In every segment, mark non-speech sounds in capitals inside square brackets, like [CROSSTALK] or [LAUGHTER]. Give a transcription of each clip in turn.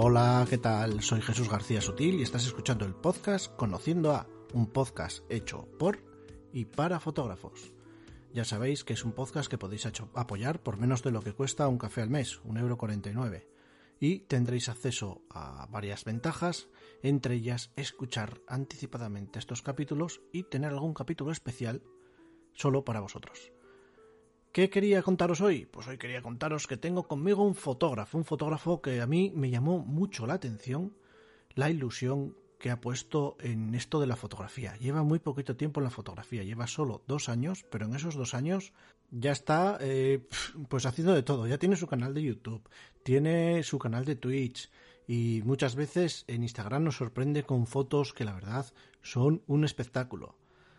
Hola, ¿qué tal? Soy Jesús García Sutil y estás escuchando el podcast Conociendo a, un podcast hecho por y para fotógrafos. Ya sabéis que es un podcast que podéis apoyar por menos de lo que cuesta un café al mes, 1,49€, y tendréis acceso a varias ventajas, entre ellas escuchar anticipadamente estos capítulos y tener algún capítulo especial solo para vosotros. ¿Qué quería contaros hoy? Pues hoy quería contaros que tengo conmigo un fotógrafo, un fotógrafo que a mí me llamó mucho la atención la ilusión que ha puesto en esto de la fotografía. Lleva muy poquito tiempo en la fotografía, lleva solo dos años, pero en esos dos años ya está eh, pues haciendo de todo. Ya tiene su canal de YouTube, tiene su canal de Twitch y muchas veces en Instagram nos sorprende con fotos que la verdad son un espectáculo.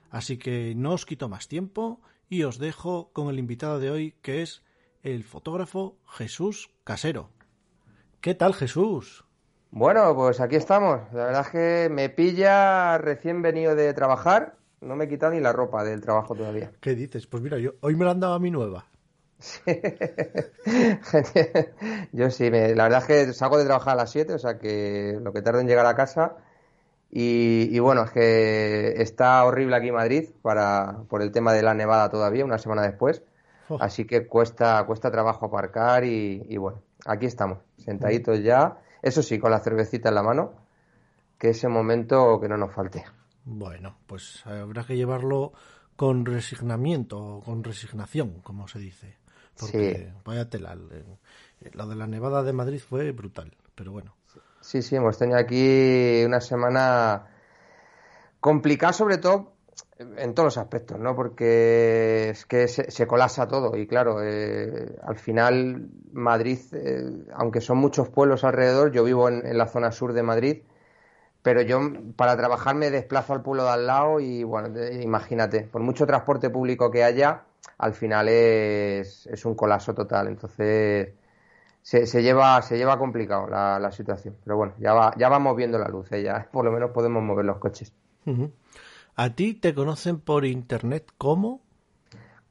Así que no os quito más tiempo y os dejo con el invitado de hoy que es el fotógrafo Jesús Casero. ¿Qué tal Jesús? Bueno, pues aquí estamos. La verdad es que me pilla recién venido de trabajar. No me he quitado ni la ropa del trabajo todavía. ¿Qué dices? Pues mira, yo hoy me la han dado a mi nueva. [LAUGHS] yo sí, la verdad es que salgo de trabajar a las 7, o sea que lo que tardo en llegar a casa y, bueno, es que está horrible aquí en Madrid para, por el tema de la nevada todavía, una semana después. Oh. Así que cuesta, cuesta trabajo aparcar y, bueno, aquí estamos, sentaditos ya. Eso sí, con la cervecita en la mano, que ese momento que no nos falte. Bueno, pues habrá que llevarlo con resignamiento, con resignación, como se dice. Porque sí. vaya tela. Lo de la nevada de Madrid fue brutal, pero bueno. Sí, sí, hemos tenido aquí una semana complicada, sobre todo en todos los aspectos, ¿no? Porque es que se, colasa todo y claro, eh, al final Madrid, eh, aunque son muchos pueblos alrededor, yo vivo en, la zona sur de Madrid, pero yo para trabajar me desplazo al pueblo de al lado y bueno, imagínate, por mucho transporte público que haya, al final es, es un colapso total. Entonces, se, lleva, se lleva complicado la, situación. Pero bueno, ya, va, ya vamos viendo la luz, ¿eh? ya [LAUGHS] por lo menos podemos mover los coches. ¿A ti te conocen por internet como?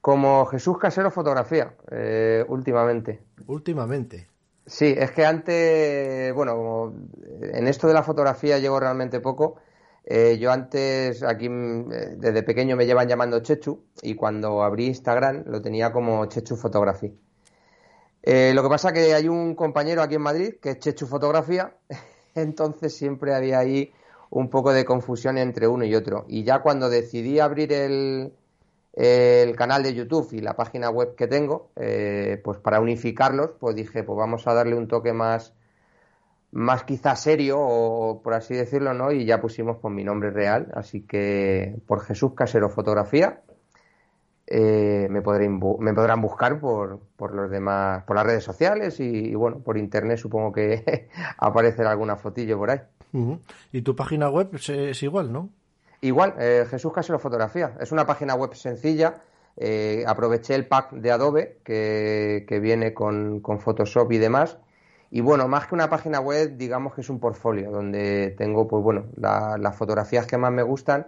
Como Jesús Casero Fotografía, eh, últimamente. Últimamente. Sí, es que antes, bueno, en esto de la fotografía llevo realmente poco. Eh, yo antes, aquí desde pequeño me llevan llamando Chechu y cuando abrí Instagram lo tenía como Chechu Fotografía. Eh, lo que pasa que hay un compañero aquí en Madrid que es Chechu Fotografía, [LAUGHS] entonces siempre había ahí un poco de confusión entre uno y otro. Y ya cuando decidí abrir el, canal de YouTube y la página web que tengo, eh, pues para unificarlos, pues dije, pues vamos a darle un toque más, más quizá serio, o por así decirlo, ¿no? Y ya pusimos por mi nombre real, así que por Jesús Casero Fotografía eh, me, me podrán buscar por, por, los demás, por las redes sociales y, bueno, por internet supongo que [LAUGHS] aparecerá alguna fotillo por ahí. Y tu página web es, igual, ¿no? Igual, eh, Jesús Casero Fotografía. Es una página web sencilla. Eh, aproveché el pack de Adobe que, que viene con, con, Photoshop y demás. Y bueno, más que una página web, digamos que es un portfolio donde tengo, pues bueno, las fotografías que más me gustan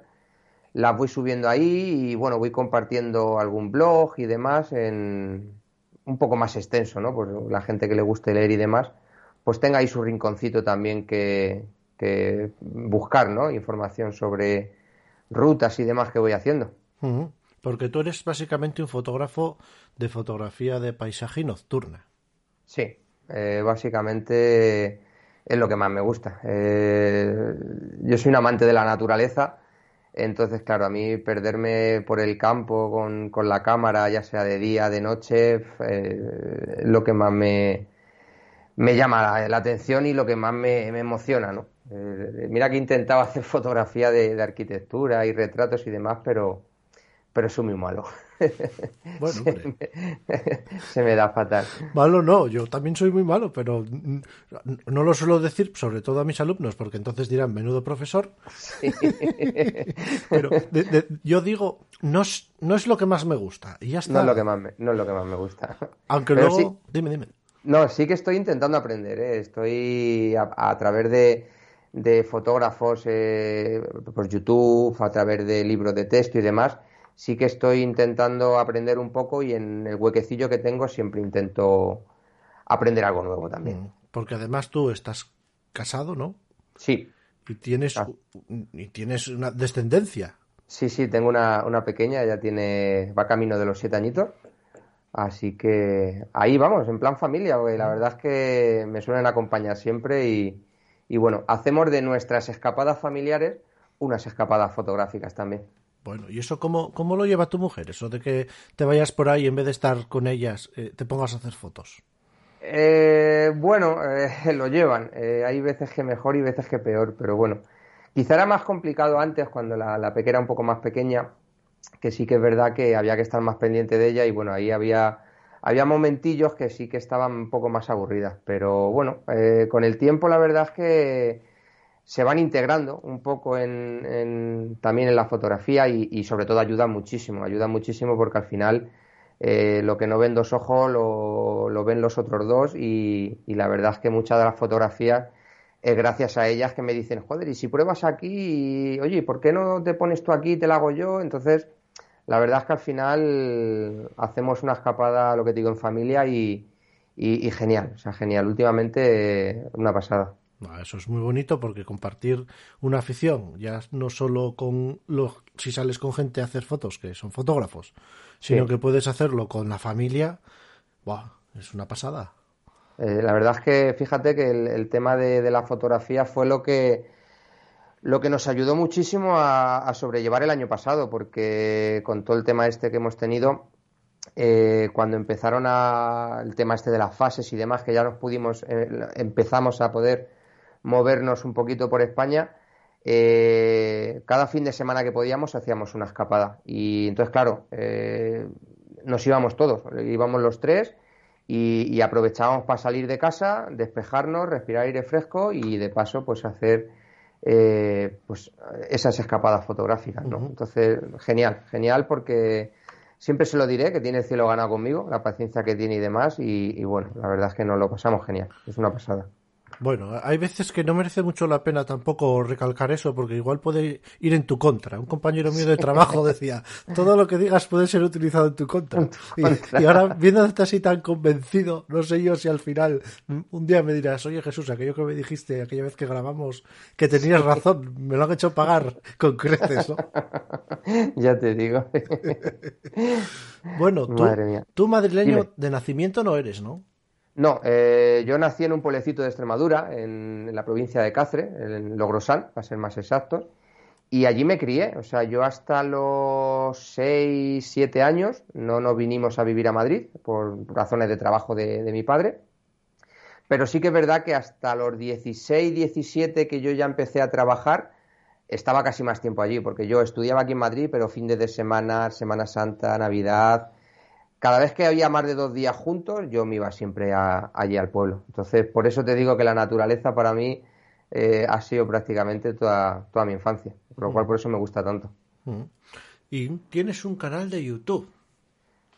las voy subiendo ahí y bueno, voy compartiendo algún blog y demás en un poco más extenso, ¿no? Pues la gente que le guste leer y demás, pues tenga ahí su rinconcito también que, buscar, ¿no? Información sobre rutas y demás que voy haciendo. Porque tú eres básicamente un fotógrafo de fotografía de paisaje nocturna. Sí, eh, básicamente es lo que más me gusta. Eh, yo soy un amante de la naturaleza entonces, claro, a mí perderme por el campo con, con la cámara, ya sea de día, de noche, eh, es lo que más me, me llama la, atención y lo que más me, me emociona, ¿no? Eh, mira que he intentado [LAUGHS] hacer fotografía de, de, arquitectura y retratos y demás, pero, pero soy muy malo. [LAUGHS] Bueno, se, me, da fatal. Malo no, yo también soy muy malo, pero no lo suelo decir, sobre todo a mis alumnos, porque entonces dirán, menudo profesor. [LAUGHS] pero yo digo, no es, no es lo que más me gusta. Y ya está. No es lo que más me, no es lo que más me gusta. Aunque luego, dime, dime. No, sí que estoy intentando aprender, ¿eh? estoy a, través de, de fotógrafos eh, por YouTube, a través de libros de texto y demás sí que estoy intentando aprender un poco y en el huequecillo que tengo siempre intento aprender algo nuevo también. Mm, porque además tú estás casado, ¿no? Sí. Y tienes, Ah. y tienes una descendencia. Sí, sí, tengo una, una pequeña, ya tiene, va camino de los siete añitos. Así que ahí vamos, en plan familia, porque la verdad es que me suelen acompañar siempre y, y bueno, hacemos de nuestras escapadas familiares unas escapadas fotográficas también. Bueno, ¿y eso cómo, cómo lo lleva tu mujer? Eso de que te vayas por ahí en vez de estar con ellas, eh, te pongas a hacer fotos. Eh, bueno, eh, [LAUGHS] lo llevan. Eh, hay veces que mejor y veces que peor, pero bueno. Quizá era más complicado antes, cuando la, la era un poco más pequeña, que sí que es verdad que había que estar más pendiente de ella y bueno, ahí había, había momentillos que sí que estaban un poco más aburridas. Pero bueno, eh, con el tiempo la verdad es que se van integrando un poco en, en- también en la fotografía y, sobre todo ayudan muchísimo, ayudan muchísimo porque al final eh, lo que no ven dos ojos lo, ven los otros dos y, la verdad es que muchas de las fotografías es gracias a ellas que me dicen, joder, y si pruebas aquí, oye, ¿y ¿por qué no te pones tú aquí y te la hago yo? Entonces, la verdad es que al final hacemos una escapada, lo que te digo, en familia y, y- genial, o sea, genial. Últimamente, una pasada. Ah, Eso es muy bonito porque compartir una afición, ya no solo con los, si sales con gente a hacer fotos, que son fotógrafos, sino Sí. que puedes hacerlo con la familia, ¡buah! es una pasada. Eh, la verdad es que fíjate que el, el tema de, de la fotografía fue lo que, lo que nos ayudó muchísimo a, a sobrellevar el año pasado, porque con todo el tema este que hemos tenido, eh, cuando empezaron a, el tema este de las fases y demás, que ya nos pudimos, eh, empezamos a poder movernos un poquito por España, eh, cada fin de semana que podíamos hacíamos una escapada. Y entonces, claro, eh, nos íbamos todos, íbamos los tres y, y aprovechábamos para salir de casa, despejarnos, respirar aire fresco y de paso pues hacer eh, pues esas escapadas fotográficas, ¿no? Entonces, genial, genial porque siempre se lo diré que tiene el cielo ganado conmigo, la paciencia que tiene y demás y, y bueno, la verdad es que nos lo pasamos genial, es una pasada. Bueno, hay veces que no merece mucho la pena tampoco recalcar eso, porque igual puede ir en tu contra. Un compañero mío de trabajo decía, todo lo que digas puede ser utilizado en tu contra. [LAUGHS] Y, y ahora, viéndote así tan convencido, no sé yo si al final un día me dirás, oye Jesús, aquello que me dijiste aquella vez que grabamos, que tenías razón, me lo han hecho pagar con creces, ¿no? [LAUGHS] ya te digo. [LAUGHS] Bueno, tú, madrileño Dime. de nacimiento no eres, ¿no? No, eh, yo nací en un pueblecito de Extremadura, en, la provincia de Cáceres, en Logrosán, para ser más exactos, y allí me crié. O sea, yo hasta los 6, 7 años no nos vinimos a vivir a Madrid por razones de trabajo de, de mi padre. Pero sí que es verdad que hasta los 16, 17 que yo ya empecé a trabajar, estaba casi más tiempo allí, porque yo estudiaba aquí en Madrid, pero fines de semana, Semana Santa, Navidad, cada vez que había más de dos días juntos, yo me iba siempre a- allí al pueblo. Entonces, por eso te digo que la naturaleza para mí eh, ha sido prácticamente toda, toda mi infancia, por lo cual por eso me gusta tanto. Mm. Y tienes un canal de YouTube.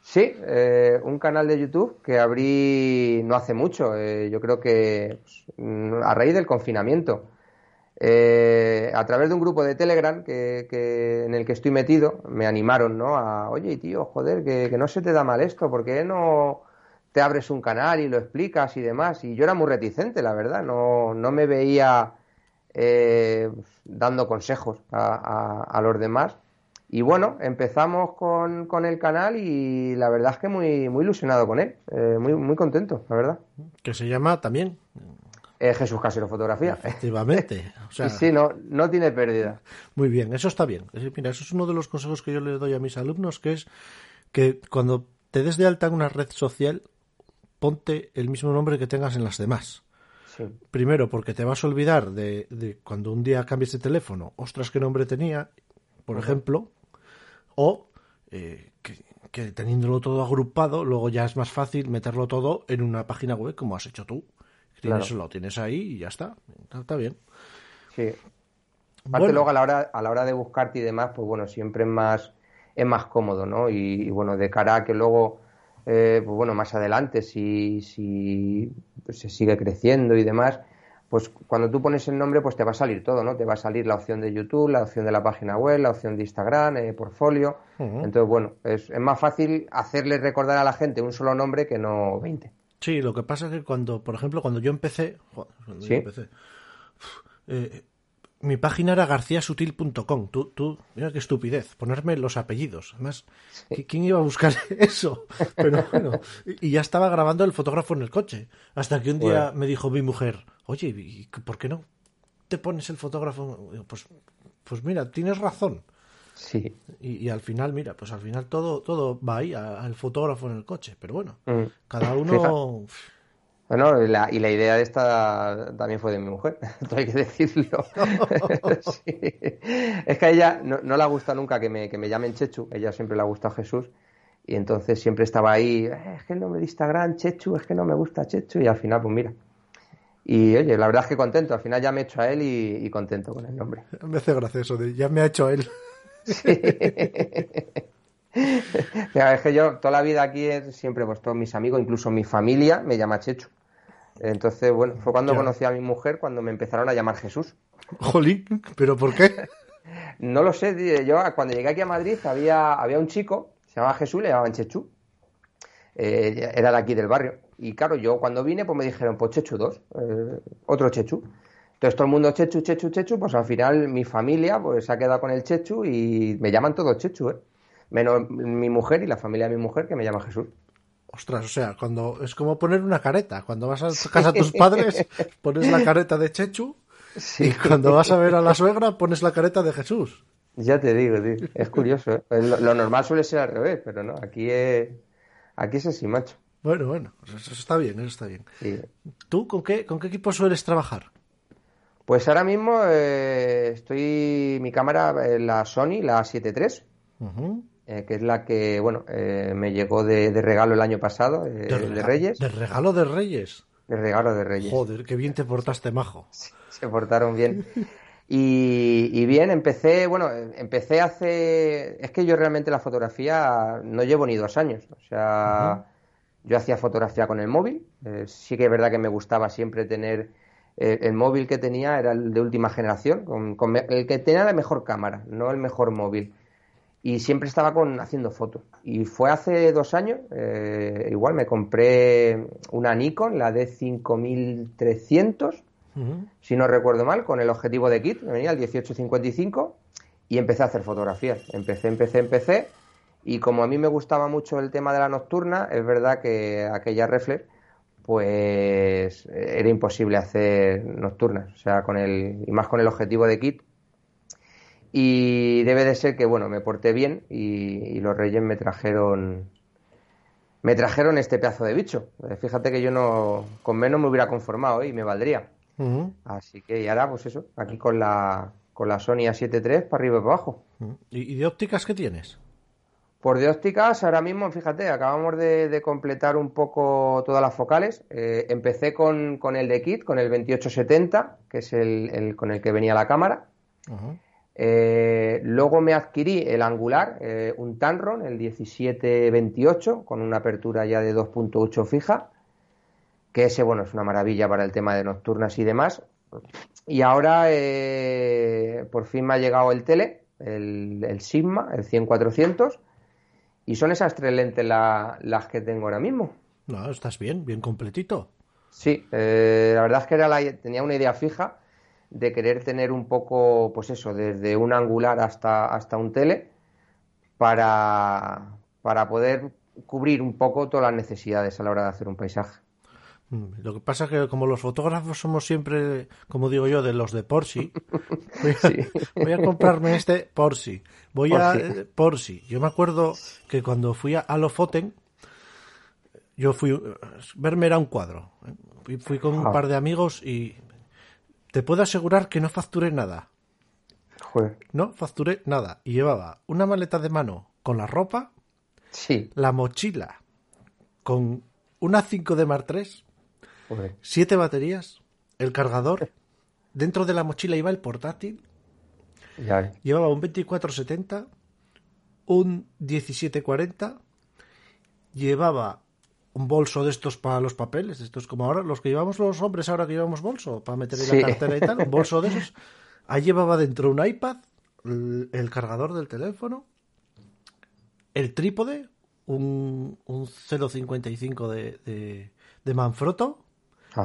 Sí, eh, un canal de YouTube que abrí no hace mucho, eh, yo creo que pues, mm, a raíz del confinamiento. Eh, a través de un grupo de Telegram que, en el que estoy metido, me animaron, ¿no? A, oye, tío, joder, que, no se te da mal esto, ¿por qué no te abres un canal y lo explicas y demás? Y yo era muy reticente, la verdad, no, no me veía eh, dando consejos a los demás. Y bueno, empezamos con, con el canal y la verdad es que muy, muy ilusionado con él, eh, muy, muy contento, la verdad. que se llama también, Eh, Jesús Casero Fotografía. efectivamente. [LAUGHS] O sea, Sí, sí, no, no tiene pérdida. Muy bien, eso está bien. Mira, eso es uno de los consejos que yo le doy a mis alumnos, que es que cuando te des de alta en una red social, ponte el mismo nombre que tengas en las demás. Sí, Primero, porque te vas a olvidar de, de cuando un día cambies de teléfono, ostras, qué nombre tenía, por ejemplo, o eh, que, que teniéndolo todo agrupado, luego ya es más fácil meterlo todo en una página web como has hecho tú. Tienes, Claro. Lo tienes ahí y ya está. Está, bien. sí. Aparte Bueno. luego a la hora, a la hora de buscarte y demás, pues bueno, siempre es más, es más cómodo, ¿no? Y, y bueno, de cara a que luego, eh, pues bueno, más adelante, si, si se sigue creciendo y demás, pues cuando tú pones el nombre, pues te va a salir todo, ¿no? Te va a salir la opción de YouTube, la opción de la página web, la opción de Instagram, eh, portfolio. Entonces, bueno, es, es más fácil hacerle recordar a la gente un solo nombre que no 20. Sí, lo que pasa es que cuando, por ejemplo, cuando yo empecé, cuando Sí. yo empecé, eh, mi página era garciasutil.com. Tú, tú, mira qué estupidez, ponerme los apellidos. Además, ¿quién iba a buscar [LAUGHS] eso? Pero bueno, y ya estaba grabando el fotógrafo en el coche. Hasta que un día me dijo mi mujer, oye, ¿por qué no te pones el fotógrafo? Pues, pues mira, tienes razón. Sí. Y, al final, mira, pues al final todo, todo va ahí, al fotógrafo en el coche. Pero bueno, mm. cada uno... Bueno, y la, y la, idea de esta también fue de mi mujer, [LAUGHS] hay que decirlo. [LAUGHS] [LAUGHS] Es que a ella no, no le gusta nunca que me, que me llamen Chechu, ella siempre le ha gustado Jesús, y entonces siempre estaba ahí, eh, es que el nombre de Instagram, Chechu, es que no me gusta Chechu, y al final, pues mira. Y oye, la verdad es que contento, al final ya me he hecho a él y, contento con el nombre. Me hace gracioso, de ya me ha hecho él. Mira, [LAUGHS] es que yo toda la vida aquí siempre, pues todos mis amigos, incluso mi familia, me llama Chechu. Entonces, bueno, fue cuando conocí a mi mujer, cuando me empezaron a llamar Jesús. Jolín, ¿pero por qué? no lo sé, yo cuando llegué aquí a Madrid había, había un chico, se llamaba Jesús, le llamaban Chechu. Eh, era de aquí del barrio. Y claro, yo cuando vine, pues me dijeron, pues Chechu 2, eh, otro Chechu. Entonces todo el mundo Chechu, Chechu, Chechu, pues al final mi familia pues se ha quedado con el Chechu y me llaman todos Chechu, ¿eh? Menos mi mujer y la familia de mi mujer que me llama Jesús. Ostras, o sea, cuando es como poner una careta. Cuando vas a casa de tus padres, pones la careta de Chechu. Y cuando vas a ver a la suegra, pones la careta de Jesús. Ya te digo, tío. Es curioso. ¿eh? Lo, normal suele ser al revés, pero no. Aquí es, aquí es así, macho. Bueno, bueno. Eso está bien, eso está bien. ¿Tú con qué, con qué equipo sueles trabajar? Pues ahora mismo eh, estoy. Mi cámara, eh, la Sony, la 7.3. Eh, que es la que, bueno, eh, me llegó de, regalo el año pasado, eh, de, Reyes. ¿De regalo de Reyes? De regalo de Reyes. Joder, qué bien te portaste, majo. [LAUGHS] se portaron bien. Y, bien, empecé, bueno, empecé hace... Es que yo realmente la fotografía no llevo ni dos años. O sea, yo hacía fotografía con el móvil. sí que es verdad que me gustaba siempre tener... el móvil que tenía era el de última generación, con, el que tenía la mejor cámara, no el mejor móvil y siempre estaba con haciendo fotos. Y fue hace dos años, eh, igual me compré una Nikon, la D5300, si no recuerdo mal, con el objetivo de kit, me venía el 1855, y empecé a hacer fotografías. Empecé, empecé, empecé, y como a mí me gustaba mucho el tema de la nocturna, es verdad que aquella reflex, pues era imposible hacer nocturnas, o sea, con el, y más con el objetivo de kit, y debe de ser que, bueno, me porté bien y, los reyes me trajeron me trajeron este pedazo de bicho. Eh, fíjate que yo no con menos me hubiera conformado ¿eh? y me valdría. Así que y ahora pues eso, aquí con la con la Sony A7 III para arriba y para abajo. ¿Y de ópticas qué tienes? Por de ópticas, ahora mismo, fíjate, acabamos de, completar un poco todas las focales. Eh, empecé con, con, el de kit, con el 2870, que es el, el, con el que venía la cámara. Eh, luego me adquirí el angular, eh, un Tanron, el 1728, con una apertura ya de 2.8 fija, que ese, bueno, es una maravilla para el tema de nocturnas y demás. Y ahora, por fin me ha llegado el tele, el, Sigma, el 100-400, y son esas tres lentes las que tengo ahora mismo. No, estás bien, bien completito. Sí, la verdad es que era la, tenía una idea fija de querer tener un poco, pues eso, desde un angular hasta, hasta un tele, para, para poder cubrir un poco todas las necesidades a la hora de hacer un paisaje. Mm, lo que pasa es que como los fotógrafos somos siempre, como digo yo, de los de Porsche, [LAUGHS] voy, a, comprarme este Porsche. Voy a Porsche. Yo me acuerdo que cuando fui a Lofoten, yo fui, verme era un cuadro. ¿eh? Fui con un ah. par de amigos y te puedo asegurar que no facturé nada. No facturé nada. Y llevaba una maleta de mano con la ropa, sí. la mochila con una 5 de Mar 3, siete baterías, el cargador. [LAUGHS] Dentro de la mochila iba el portátil. Llevaba un 2470, un 1740, llevaba un bolso de estos para los papeles, estos como ahora, los que llevamos los hombres ahora que llevamos bolso, para meter en la cartera y tal, un bolso de esos. [LAUGHS] Ahí llevaba dentro un iPad, el, cargador del teléfono, el trípode, un, un 0.55 de, de, de, Manfrotto,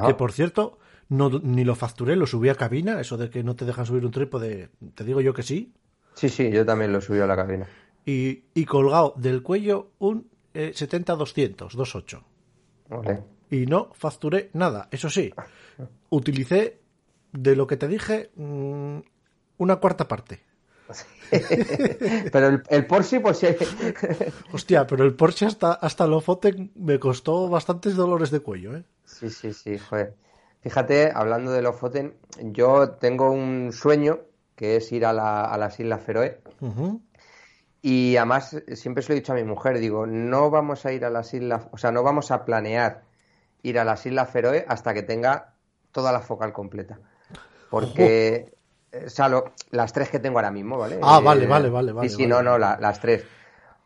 Que por cierto, no, ni lo facturé, lo subí a cabina, eso de que no te dejan subir un trípode, te digo yo que sí. Sí, sí, yo también lo subí a la cabina. Y, y colgado del cuello un eh, 70-200, 2.8. Vale. Y no facturé nada. Eso sí, utilicé de lo que te dije mm, una cuarta parte. [LAUGHS] pero el, el Porsche, pues sí. Hostia, pero el Porsche hasta, hasta lo Foten me costó bastantes dolores de cuello, ¿eh? Sí, sí, sí, joder. Fíjate, hablando de los Foten, yo tengo un sueño que es ir a, la, a las Islas Feroe. Ujú. Y además, siempre se lo he dicho a mi mujer, digo, no vamos a ir a las Islas, o sea, no vamos a planear ir a las Islas Feroe hasta que tenga toda la focal completa. Porque, eh, o sea, lo- las tres que tengo ahora mismo, ¿vale? Ah, Eh, vale, vale, vale, vale, Sí, sí, vale. no, no, la- las tres.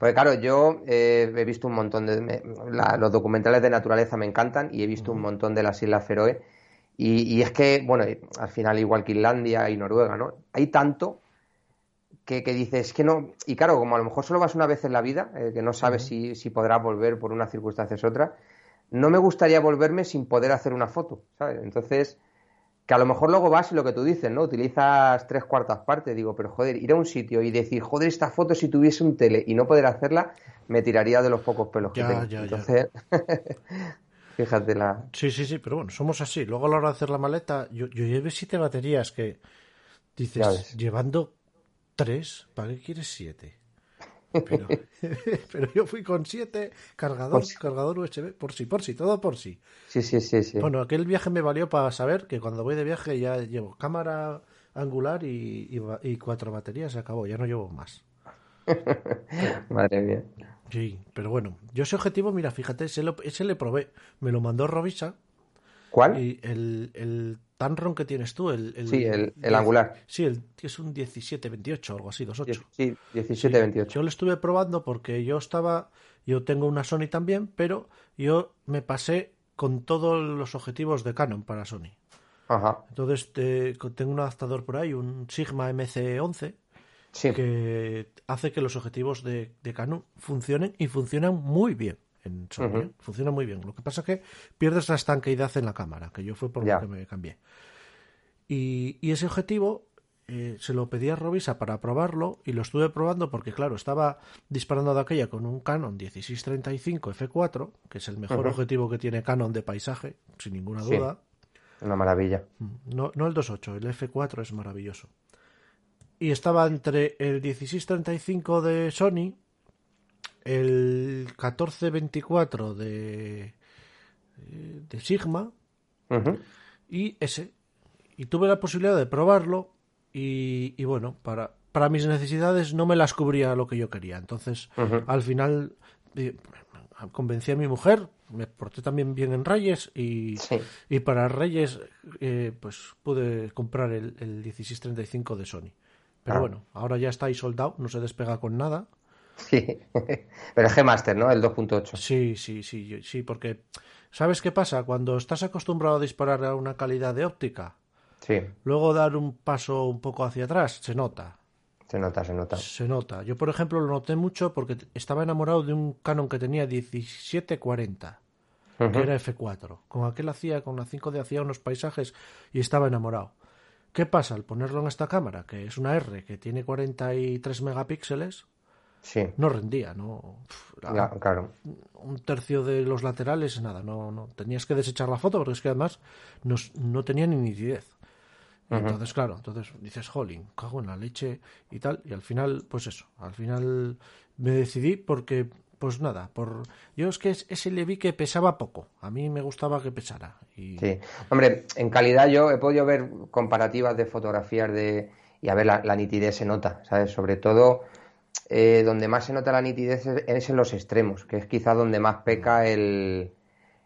Porque claro, yo eh, he visto un montón de... me- la- los documentales de naturaleza me encantan y he visto un montón de las Islas Feroe. Y, y es que, bueno, al final igual que Islandia y Noruega, ¿no? Hay tanto que, que dices que no. Y claro, como a lo mejor solo vas una vez en la vida, eh, que no sabes si, si podrás volver por una circunstancia u otra, no me gustaría volverme sin poder hacer una foto, ¿sabes? Entonces, que a lo mejor luego vas y lo que tú dices, ¿no? Utilizas tres cuartas partes, digo, pero joder, ir a un sitio y decir, joder, esta foto si tuviese un tele y no poder hacerla, me tiraría de los pocos pelos Ya, que tengo. ya, ya. Entonces, [LAUGHS] fíjate la. Sí, sí, sí, pero bueno, somos así. Luego a la hora de hacer la maleta, yo, yo llevé siete baterías que Ya dices, llevando tres, ¿para qué quieres siete? Pero, [LAUGHS] pero yo fui con siete, cargador, si. cargador USB, por sí, por sí, todo por sí. Sí, sí, sí, sí. Bueno, aquel viaje me valió para saber que cuando voy de viaje ya llevo cámara angular y, y cuatro baterías, se acabó, ya no llevo más. [LAUGHS] Madre mía. Sí, pero bueno, yo ese objetivo, mira, fíjate, ese, lo- ese le probé, me lo mandó Robisa ¿Cuál? y el, el Tanron que tienes tú, el, el- Sí, el- el angular. Sí, el, es un 17-28 o algo así, 2.8. Sí, 17, 28. Yo lo estuve probando porque yo estaba, yo tengo una Sony también, pero yo me pasé con todos los objetivos de Canon para Sony. Ajá. Entonces te- tengo un adaptador por ahí, un Sigma MC11, Sí. que hace que los objetivos de, de Canon funcionen y funcionan muy bien en Sony. Ujú. Funcionan muy bien. Lo que pasa es que pierdes la estanqueidad en la cámara, que yo fue por Ya. lo que me cambié. Y, y ese objetivo eh, se lo pedí a Robisa para probarlo y lo estuve probando porque, claro, estaba disparando de aquella con un Canon 1635 F4, que es el mejor objetivo que tiene Canon de paisaje, sin ninguna Sí. duda. Una maravilla. No, no el 2.8, el F4 es maravilloso. Y estaba entre el 1635 de Sony, el 1424 de, de Sigma y ese. Y tuve la posibilidad de probarlo y, y bueno, para, para mis necesidades no me las cubría lo que yo quería. Entonces, al final eh, convencí a mi mujer, me porté también bien en Reyes y, Sí. y para Reyes eh, pues pude comprar el, el 1635 de Sony. Pero Ah. bueno, ahora ya está ahí soldado, no se despega con nada. Sí. [LAUGHS] Pero es G-Master, ¿no? El 2.8. Sí, sí, sí, sí, porque ¿sabes qué pasa? Cuando estás acostumbrado a disparar a una calidad de óptica, Sí. luego dar un paso un poco hacia atrás, se nota. Se nota, se nota. Se nota. Yo, por ejemplo, lo noté mucho porque estaba enamorado de un Canon que tenía 1740, Ujú. que era F4. Con aquel hacía, con la 5D hacía unos paisajes y estaba enamorado. ¿Qué pasa? Al ponerlo en esta cámara, que es una R que tiene 43 megapíxeles, Sí. no rendía, no. La- claro. un tercio de los laterales, nada, no, no. Tenías que desechar la foto porque es que además no, s- no tenía ni nitidez. Entonces, claro, entonces dices, jolín, cago en la leche y tal. Y al final, pues eso, al final me decidí porque, pues nada, por yo es que es- ese le vi que pesaba poco. A mí me gustaba que pesara. Y Sí. Hombre, en calidad yo he podido ver comparativas de fotografías de... Y a ver, la, la nitidez se nota, ¿sabes? Sobre todo, eh, donde más se nota la nitidez es, en los extremos, que es quizá donde más peca el,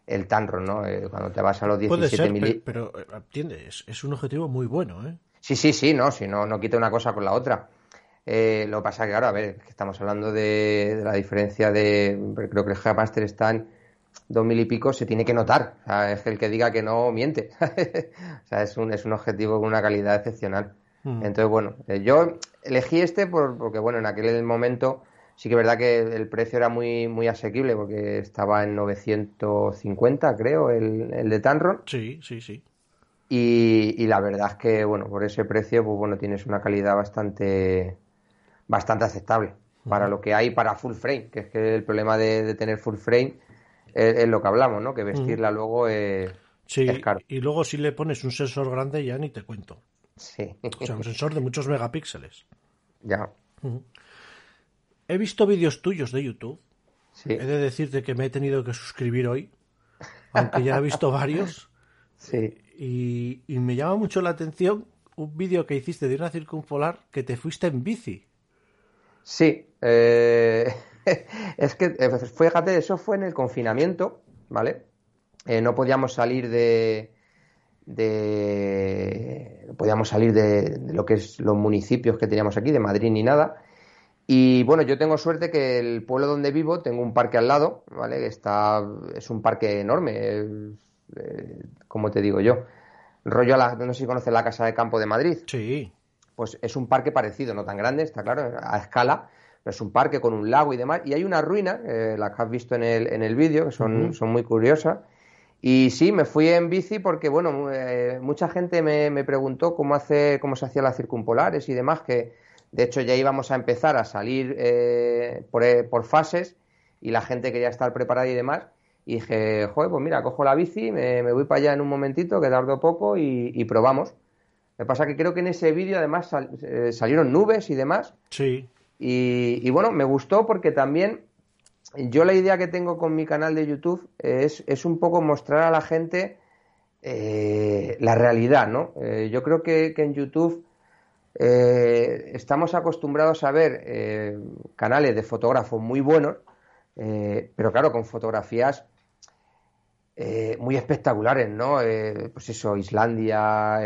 el Tanron, ¿no? Eh, cuando te vas a los puede 17 ser, mili... pero, pero, eh, entiendes, es un objetivo muy bueno, ¿eh? Sí, sí, sí, no, si no, no quita una cosa con la otra. Eh, lo que pasa que, claro, a ver, que estamos hablando de, de la diferencia de. Creo que el G-Master está en dos mil y pico, se tiene que notar. O sea, es que el que diga que no miente. [LAUGHS] o sea, es un, es un objetivo con una calidad excepcional. Mm. Entonces, bueno, eh, yo elegí este por- porque, bueno, en aquel momento Sí que es verdad que el precio era muy, muy asequible porque estaba en 950, creo, el, el de Tanron. Sí, sí, sí. Y, la verdad es que, bueno, por ese precio, pues bueno, tienes una calidad bastante, bastante aceptable para lo que hay para full frame, que es que el problema de, tener full frame es, lo que hablamos, ¿no? Que vestirla luego es, caro. Y luego si le pones un sensor grande ya ni te cuento. Sí. O sea, un sensor de muchos megapíxeles. Ya. He visto vídeos tuyos de YouTube. Sí. He de decirte que me he tenido que suscribir hoy, aunque ya he visto varios. [LAUGHS] Sí. Y, me llama mucho la atención un vídeo que hiciste de una circunpolar que te fuiste en bici. Sí, eh, [LAUGHS] es que, eh, fíjate, eso fue en el confinamiento, ¿vale? Eh, no podíamos salir de, de podíamos salir de, lo que es los municipios que teníamos aquí, de Madrid ni nada. Y bueno, yo tengo suerte que el pueblo donde vivo tengo un parque al lado, ¿vale? Está, es un parque enorme, eh, como te digo yo, rollo a la, no sé si conoces la Casa de Campo de Madrid. Sí. Pues es un parque parecido, no tan grande, está claro, a escala, pero es un parque con un lago y demás. Y hay una ruina, eh, la que has visto en el, en el vídeo, que son, son muy curiosas. Y sí, me fui en bici porque, bueno, eh, mucha gente me, me, preguntó cómo, hace, cómo se hacían las circumpolares y demás, que de hecho ya íbamos a empezar a salir por, por fases y la gente quería estar preparada y demás. Y dije, joder, pues mira, cojo la bici, me, voy para allá en un momentito, que tardo poco y, probamos. Me pasa que creo que en ese vídeo además eh, salieron nubes y demás. Sí. Y, bueno, me gustó porque también yo la idea que tengo con mi canal de YouTube es, es un poco mostrar a la gente eh, la realidad, ¿no? Eh, yo creo que, en YouTube estamos acostumbrados a ver canales de fotógrafos muy buenos, pero claro, con fotografías eh, muy espectaculares, ¿no? Eh, pues eso, Islandia,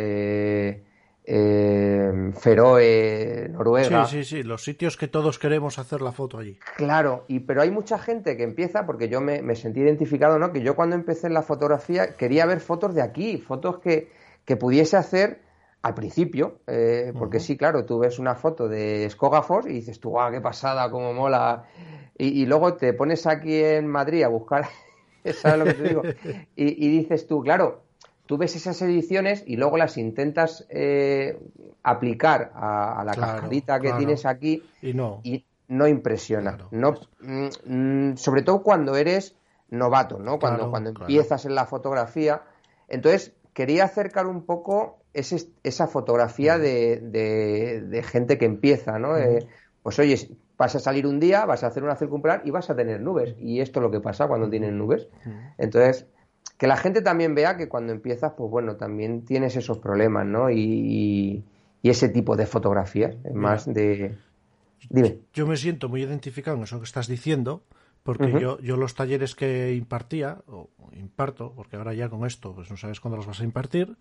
eh, Feroe, Noruega. Sí, sí, sí, los sitios que todos queremos hacer la foto allí. Claro, y pero hay mucha gente que empieza, porque yo me, sentí identificado, ¿no? Que yo cuando empecé en la fotografía quería ver fotos de aquí, fotos que, que pudiese hacer al principio, porque sí, claro, tú ves una foto de Skogafos y dices tú, ¡ah, qué pasada, cómo mola! y, luego te pones aquí en Madrid a buscar [LAUGHS] ¿Sabes lo que te digo? [LAUGHS] Y, dices tú, claro, tú ves esas ediciones y luego las intentas eh, aplicar a, la claro, que tienes aquí y no, y no impresiona. no, mm, mm, sobre todo cuando eres novato, ¿no? Cuando, cuando empiezas en la fotografía. Entonces, quería acercar un poco ese, esa fotografía de, de, gente que empieza, ¿no? Eh, pues oye, vas a salir un día, vas a hacer una circunpolar y vas a tener nubes. Y esto es lo que pasa cuando tienen nubes. Entonces, que la gente también vea que cuando empiezas, pues bueno, también tienes esos problemas, ¿no? Y, ese tipo de fotografías, más de... Dime. Yo me siento muy identificado en eso que estás diciendo, porque yo, yo los talleres que impartía, o imparto, porque ahora ya con esto, pues no sabes cuándo los vas a impartir,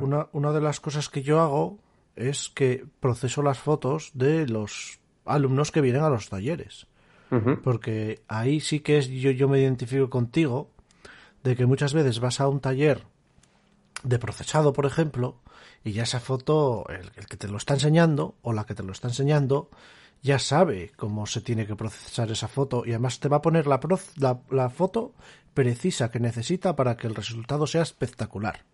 una, una de las cosas que yo hago es que proceso las fotos de los alumnos que vienen a los talleres. Porque ahí sí que es, yo, yo me identifico contigo, de que muchas veces vas a un taller de procesado, por ejemplo, y ya esa foto, el, que te lo está enseñando o la que te lo está enseñando, ya sabe cómo se tiene que procesar esa foto y además te va a poner la, la, foto precisa que necesita para que el resultado sea espectacular.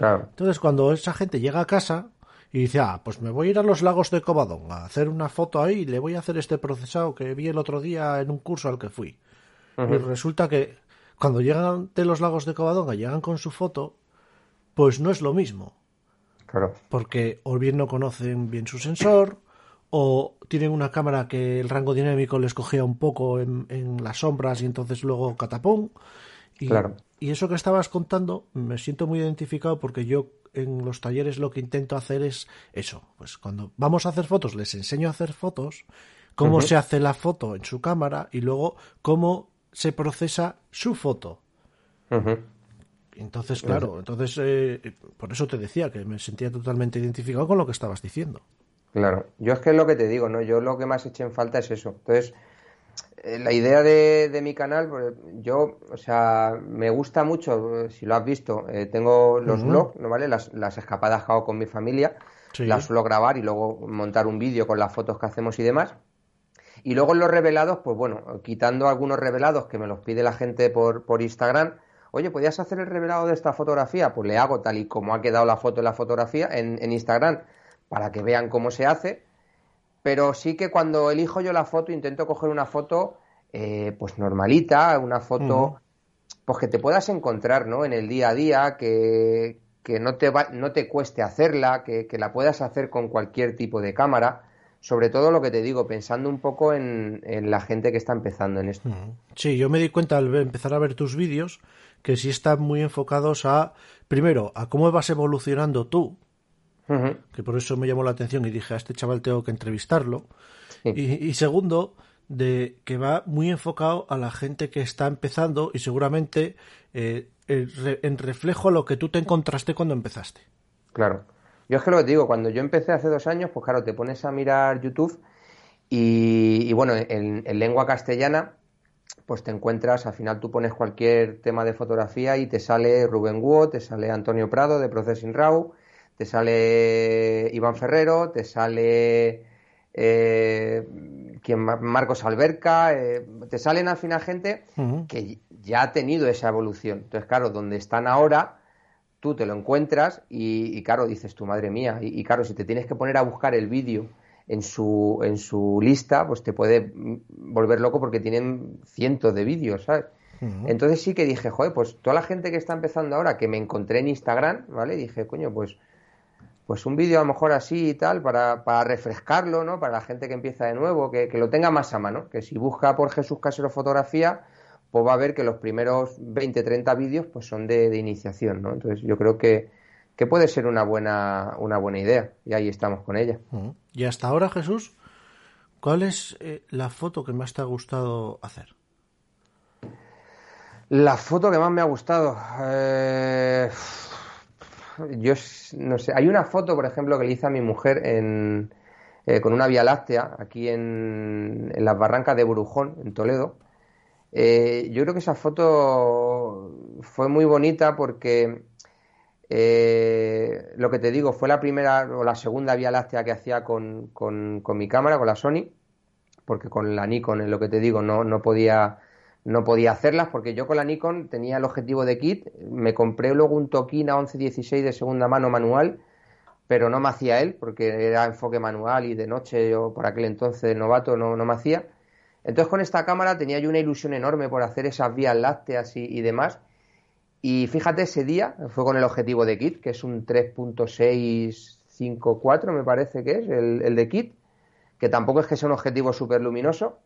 Entonces, cuando esa gente llega a casa, y dice, ah, pues me voy a ir a los lagos de Covadonga a hacer una foto ahí y le voy a hacer este procesado que vi el otro día en un curso al que fui. Y resulta que cuando llegan de los lagos de Covadonga, llegan con su foto, pues no es lo mismo. Claro. Porque o bien no conocen bien su sensor, o tienen una cámara que el rango dinámico les cogía un poco en, en las sombras y entonces luego catapón. Y, claro. y eso que estabas contando, me siento muy identificado porque yo en los talleres lo que intento hacer es eso. Pues cuando vamos a hacer fotos, les enseño a hacer fotos, cómo se hace la foto en su cámara y luego cómo se procesa su foto. Entonces, claro, entonces eh, por eso te decía que me sentía totalmente identificado con lo que estabas diciendo. Claro, yo es que es lo que te digo, ¿no? Yo lo que más eché en falta es eso. Entonces, eh, la idea de, mi canal, pues, yo, o sea, me gusta mucho, si lo has visto, eh, tengo los vlogs, ¿no vale? Las, escapadas que hago con mi familia, las suelo grabar y luego montar un vídeo con las fotos que hacemos y demás. Y luego en los revelados, pues bueno, quitando algunos revelados que me los pide la gente por, por Instagram, oye, ¿podías hacer el revelado de esta fotografía? Pues le hago tal y como ha quedado la foto en la fotografía en, en Instagram para que vean cómo se hace. Pero sí que cuando elijo yo la foto intento coger una foto eh, pues normalita, una foto pues que te puedas encontrar ¿no? en el día a día, que, que no, te va, no te cueste hacerla, que, que, la puedas hacer con cualquier tipo de cámara. Sobre todo lo que te digo, pensando un poco en, en la gente que está empezando en esto. Sí, yo me di cuenta al empezar a ver tus vídeos que sí están muy enfocados a, primero, a cómo vas evolucionando tú, uh -huh. que por eso me llamó la atención y dije, a este chaval tengo que entrevistarlo. Sí. Y, y, segundo, de que va muy enfocado a la gente que está empezando y seguramente eh, en reflejo a lo que tú te encontraste cuando empezaste. Claro. Yo es que lo que te digo, cuando yo empecé hace dos años, pues claro, te pones a mirar YouTube y, y bueno, en, en, lengua castellana, pues te encuentras, al final tú pones cualquier tema de fotografía y te sale Rubén Guo, te sale Antonio Prado de Processing Raw, te sale Iván Ferrero, te sale eh, quien, Marcos Alberca, eh, te salen al final gente uh -huh. que ya ha tenido esa evolución. Entonces, claro, donde están ahora, tú te lo encuentras y, y claro, dices tu madre mía. Y, y, claro, si te tienes que poner a buscar el vídeo en su, en su lista, pues te puede volver loco porque tienen cientos de vídeos, ¿sabes? Uh -huh. Entonces sí que dije, joder, pues toda la gente que está empezando ahora, que me encontré en Instagram, ¿vale? Dije, coño, pues pues un vídeo a lo mejor así y tal, para, para, refrescarlo, ¿no? Para la gente que empieza de nuevo, que, que, lo tenga más a mano, que si busca por Jesús Casero Fotografía, pues va a ver que los primeros 20, 30 vídeos pues son de, de iniciación, ¿no? Entonces yo creo que, que, puede ser una buena, una buena idea y ahí estamos con ella. Y hasta ahora, Jesús, ¿cuál es eh, la foto que más te ha gustado hacer? La foto que más me ha gustado... Eh yo no sé, hay una foto, por ejemplo, que le hice a mi mujer en, eh, con una vía láctea aquí en, en, las barrancas de Brujón, en Toledo. Eh, yo creo que esa foto fue muy bonita porque eh, lo que te digo, fue la primera o la segunda vía láctea que hacía con, con, con mi cámara, con la Sony, porque con la Nikon, en lo que te digo, no, no podía no podía hacerlas porque yo con la Nikon tenía el objetivo de kit, me compré luego un Tokina 1116 de segunda mano manual, pero no me hacía él porque era enfoque manual y de noche yo por aquel entonces novato no, no me hacía. Entonces con esta cámara tenía yo una ilusión enorme por hacer esas vías lácteas y, demás. Y fíjate, ese día fue con el objetivo de kit, que es un 3.654 me parece que es el, el de kit, que tampoco es que sea un objetivo súper luminoso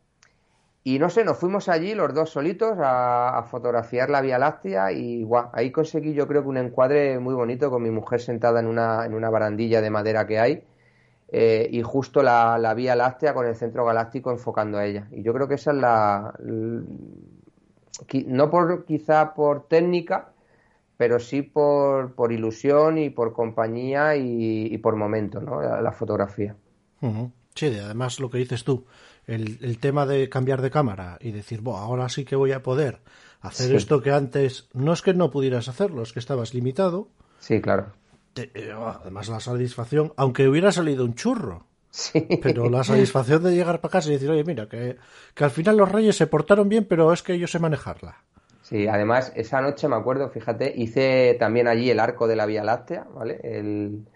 y no sé, nos fuimos allí los dos solitos a, a, fotografiar la Vía Láctea y guau, ahí conseguí yo creo que un encuadre muy bonito con mi mujer sentada en una, en una barandilla de madera que hay eh, y justo la, la, Vía Láctea con el centro galáctico enfocando a ella. Y yo creo que esa es la... no por quizá por técnica, pero sí por, por ilusión y por compañía y, y por momento, ¿no? La, la fotografía. Uh -huh. Sí, además lo que dices tú, el, el, tema de cambiar de cámara y decir, bueno, ahora sí que voy a poder hacer sí. esto que antes no es que no pudieras hacerlo, es que estabas limitado. Sí, claro. Te, eh, además la satisfacción, aunque hubiera salido un churro, sí. pero la satisfacción de llegar para casa y decir, oye, mira, que, que al final los reyes se portaron bien, pero es que yo sé manejarla. Sí, además esa noche me acuerdo, fíjate, hice también allí el arco de la Vía Láctea, ¿vale? El...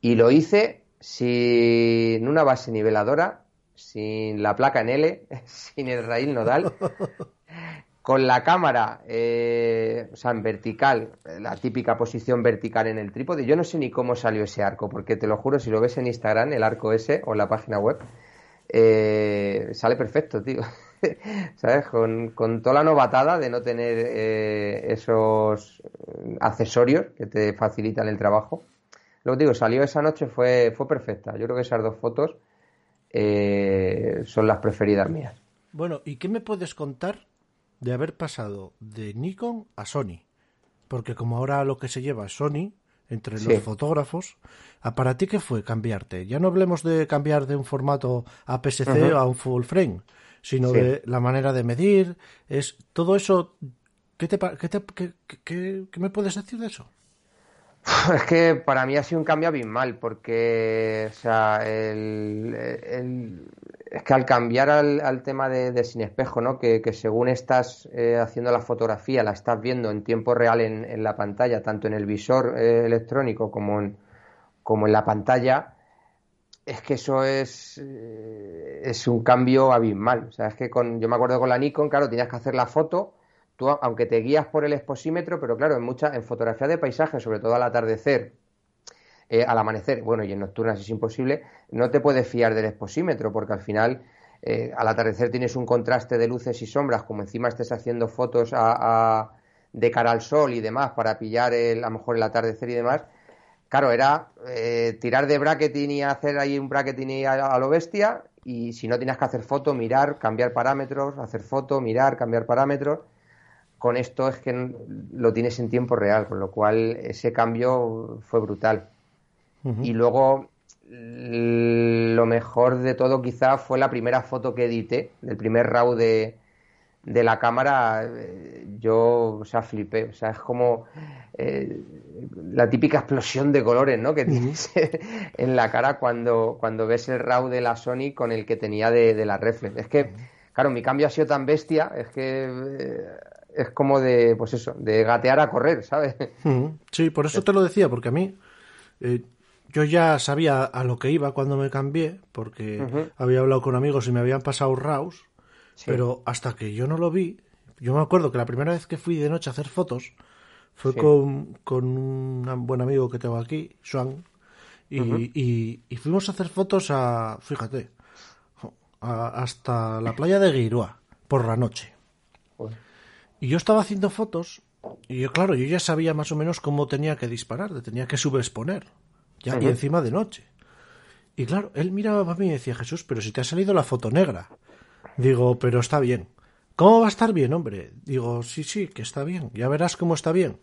Y lo hice sin una base niveladora, sin la placa en L, [LAUGHS] sin el raíl nodal, con la cámara, eh, o sea, en vertical, la típica posición vertical en el trípode. Yo no sé ni cómo salió ese arco, porque te lo juro, si lo ves en Instagram, el arco ese, o en la página web, eh, sale perfecto, tío. [LAUGHS] ¿Sabes? Con, con, toda la novatada de no tener eh, esos accesorios que te facilitan el trabajo. Lo digo, salió esa noche, fue, fue perfecta. Yo creo que esas dos fotos eh, son las preferidas mías. Bueno, ¿y qué me puedes contar de haber pasado de Nikon a Sony? Porque como ahora lo que se lleva es Sony, entre sí. los fotógrafos, ¿para ti qué fue cambiarte? Ya no hablemos de cambiar de un formato APS-C uh -huh. a un full frame, sino sí. de la manera de medir, es todo eso. ¿Qué, te, qué, te, qué, qué, qué me puedes decir de eso? [LAUGHS] Es que para mí ha sido un cambio abismal, porque, o sea, el, es que al cambiar al, tema de, sin espejo, ¿no? Que, según estás eh, haciendo la fotografía, la estás viendo en tiempo real en, la pantalla, tanto en el visor eh, electrónico como en, como en la pantalla, es que eso es, eh, es un cambio abismal. O sea, es que con, yo me acuerdo con la Nikon, claro, tenías que hacer la foto tú, aunque te guías por el exposímetro, pero claro, en, mucha, en fotografía de paisaje, sobre todo al atardecer, eh, al amanecer, bueno, y en nocturnas es imposible, no te puedes fiar del exposímetro, porque al final, eh, al atardecer tienes un contraste de luces y sombras, como encima estés haciendo fotos de cara al sol y demás, para pillar el, a lo mejor el atardecer y demás. Claro, era eh, tirar de bracketing y hacer ahí un bracketing a, a, lo bestia, y si no tienes que hacer foto, mirar, cambiar parámetros, hacer foto, mirar, cambiar parámetros con esto es que lo tienes en tiempo real, con lo cual ese cambio fue brutal. Y luego lo mejor de todo quizá fue la primera foto que edité, del primer RAW de, de la cámara, eh, yo, o sea, flipé. O sea, es como eh, la típica explosión de colores, ¿no? Que tienes [LAUGHS] en la cara cuando, cuando ves el RAW de la Sony con el que tenía de, la Reflex. Es que, claro, mi cambio ha sido tan bestia, es que eh, es como de, pues eso, de gatear a correr, ¿sabes? [LAUGHS] Sí, por eso te lo decía, porque a mí eh, yo ya sabía a lo que iba cuando me cambié, porque había hablado con amigos y me habían pasado RAWs, pero hasta que yo no lo vi, yo me acuerdo que la primera vez que fui de noche a hacer fotos fue con, con un buen amigo que tengo aquí, Swan, y, y, fuimos a hacer fotos a, fíjate, hasta la playa de Guirua, por la noche. Y yo estaba haciendo fotos y yo, claro, yo ya sabía más o menos cómo tenía que disparar, tenía que subexponer, ya y encima de noche. Y claro, él miraba para mí y decía, Jesús, pero si te ha salido la foto negra. Digo, pero está bien. ¿Cómo va a estar bien, hombre? Digo, sí, sí, que está bien, ya verás cómo está bien.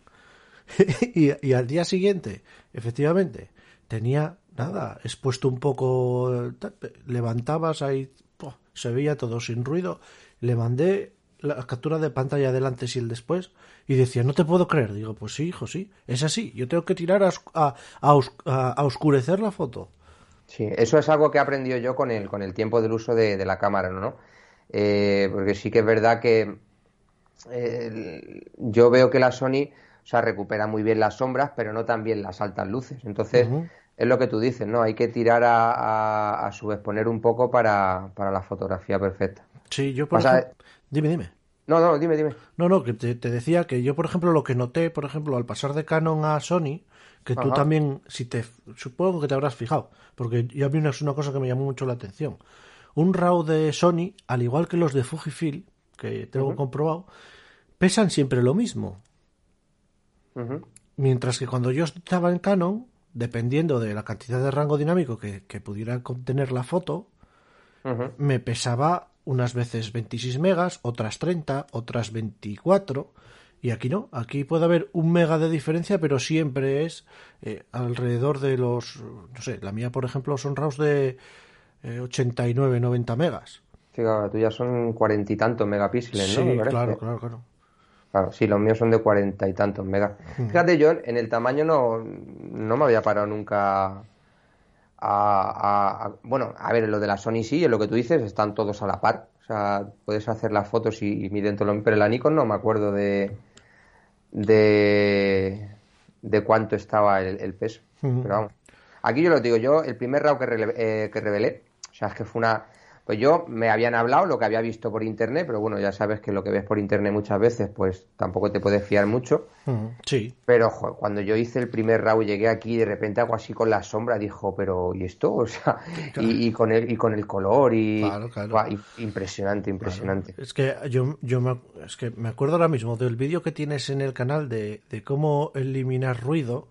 [LAUGHS] y, al día siguiente, efectivamente, tenía nada, expuesto un poco, levantabas ahí, se veía todo sin ruido, le mandé la captura de pantalla del antes y el después y decía, no te puedo creer. Digo, pues sí, hijo, sí, es así. Yo tengo que tirar a, a, a, oscurecer la foto. Sí, eso es algo que he aprendido yo con el, con el tiempo del uso de, la cámara, ¿no? Eh, porque sí que es verdad que eh, yo veo que la Sony, o sea, recupera muy bien las sombras, pero no tan bien las altas luces. Entonces, es lo que tú dices, ¿no? Hay que tirar a, subexponer un poco para, para la fotografía perfecta. Sí, yo por ejemplo... Dime, dime. No, no, dime, dime. No, no, que te, decía que yo, por ejemplo, lo que noté, por ejemplo, al pasar de Canon a Sony, que tú también, si te, supongo que te habrás fijado, porque ya a mí es una cosa que me llamó mucho la atención. Un RAW de Sony, al igual que los de Fujifilm, que tengo comprobado, pesan siempre lo mismo. Mientras que cuando yo estaba en Canon, dependiendo de la cantidad de rango dinámico que, pudiera contener la foto, me pesaba unas veces 26 megas, otras 30, otras 24. Y aquí no, aquí puede haber un mega de diferencia, pero siempre es eh, alrededor de los, no sé, la mía por ejemplo son RAWs de 89, eh, 90 megas. Sí, claro, tú ya son cuarenta y tantos megapíxeles, sí, claro, claro, claro. Claro, sí, los míos son de cuarenta y tantos megas. Hmm. Fíjate, yo en el tamaño no, no me había parado nunca a, bueno, a ver, lo de la Sony sí, en lo que tú dices, están todos a la par. O sea, puedes hacer las fotos y, y miden todo lo pero la Nikon no me acuerdo de de, de cuánto estaba el, peso. Pero vamos. Aquí yo lo digo, yo el primer RAW que, eh, que revelé, o sea, es que fue una pues yo me habían hablado lo que había visto por internet, pero bueno, ya sabes que lo que ves por internet muchas veces, pues tampoco te puedes fiar mucho. Sí. Pero cuando yo hice el primer RAW y llegué aquí, de repente algo así con la sombra, dijo, pero ¿y esto? [LAUGHS] O sea, y, con el, y con el color y, impresionante, impresionante. Es que yo, yo me, es que me acuerdo ahora mismo del vídeo que tienes en el canal de, de cómo eliminar ruido.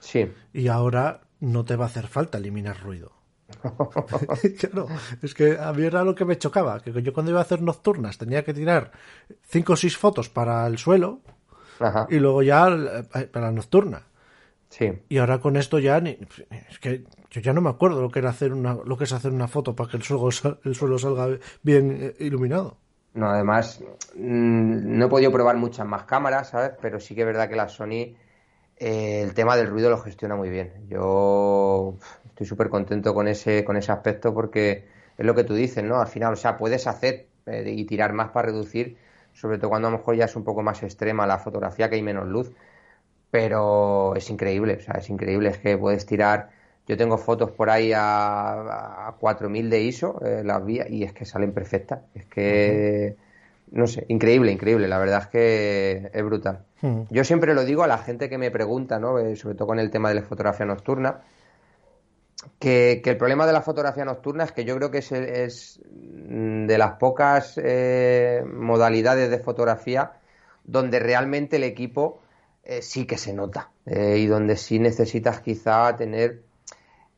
Sí. Y ahora no te va a hacer falta eliminar ruido. [LAUGHS] claro, es que a mí era lo que me chocaba, que yo cuando iba a hacer nocturnas tenía que tirar cinco o seis fotos para el suelo y luego ya eh, para la nocturna. Sí. Y ahora con esto ya es que yo ya no me acuerdo lo que era hacer una lo que es hacer una foto para que el suelo el suelo salga bien eh, iluminado. No, además mm, no he podido probar muchas más cámaras, ¿sabes? Pero sí que es verdad que la Sony eh, el tema del ruido lo gestiona muy bien. Yo estoy súper contento con ese, con ese aspecto porque es lo que tú dices, ¿no? Al final, o sea, puedes hacer eh, y tirar más para reducir, sobre todo cuando a lo mejor ya es un poco más extrema la fotografía, que hay menos luz. Pero es increíble, o sea, es increíble, es que puedes tirar. Yo tengo fotos por ahí a, a 4000 de ISO, eh, las vi, y es que salen perfectas. Es que no sé, increíble, increíble. La verdad es que es brutal. Hmm. Yo siempre lo digo a la gente que me pregunta, ¿no? Eh, sobre todo con el tema de la fotografía nocturna, que, el problema de la fotografía nocturna es que yo creo que es, de las pocas eh, modalidades de fotografía donde realmente el equipo eh, sí que se nota y donde sí necesitas quizá tener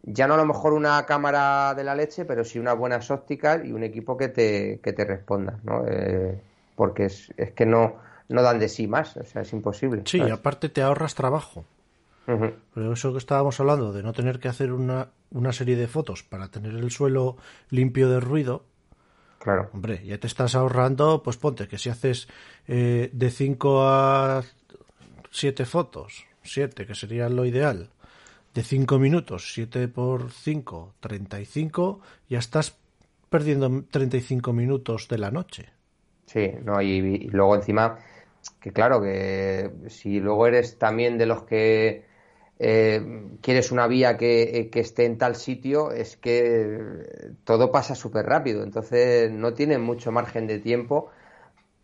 ya no a lo mejor una cámara de la leche, pero sí unas buenas ópticas y un equipo que te, que te responda, ¿no? Eh, porque es, es, que no, no dan de sí más, o sea, es imposible. Sí, y aparte te ahorras trabajo. Pero eso que estábamos hablando, de no tener que hacer una, una serie de fotos para tener el suelo limpio de ruido, Claro. Hombre, ya te estás ahorrando, pues ponte que si haces eh, de 5 a 7 fotos, 7, que sería lo ideal, de 5 minutos, 7 por 5, 35, ya estás perdiendo 35 minutos de la noche. Sí, no, y, luego encima, que claro, que si luego eres también de los que eh, quieres una vía que, que, esté en tal sitio, es que todo pasa súper rápido, entonces no tienes mucho margen de tiempo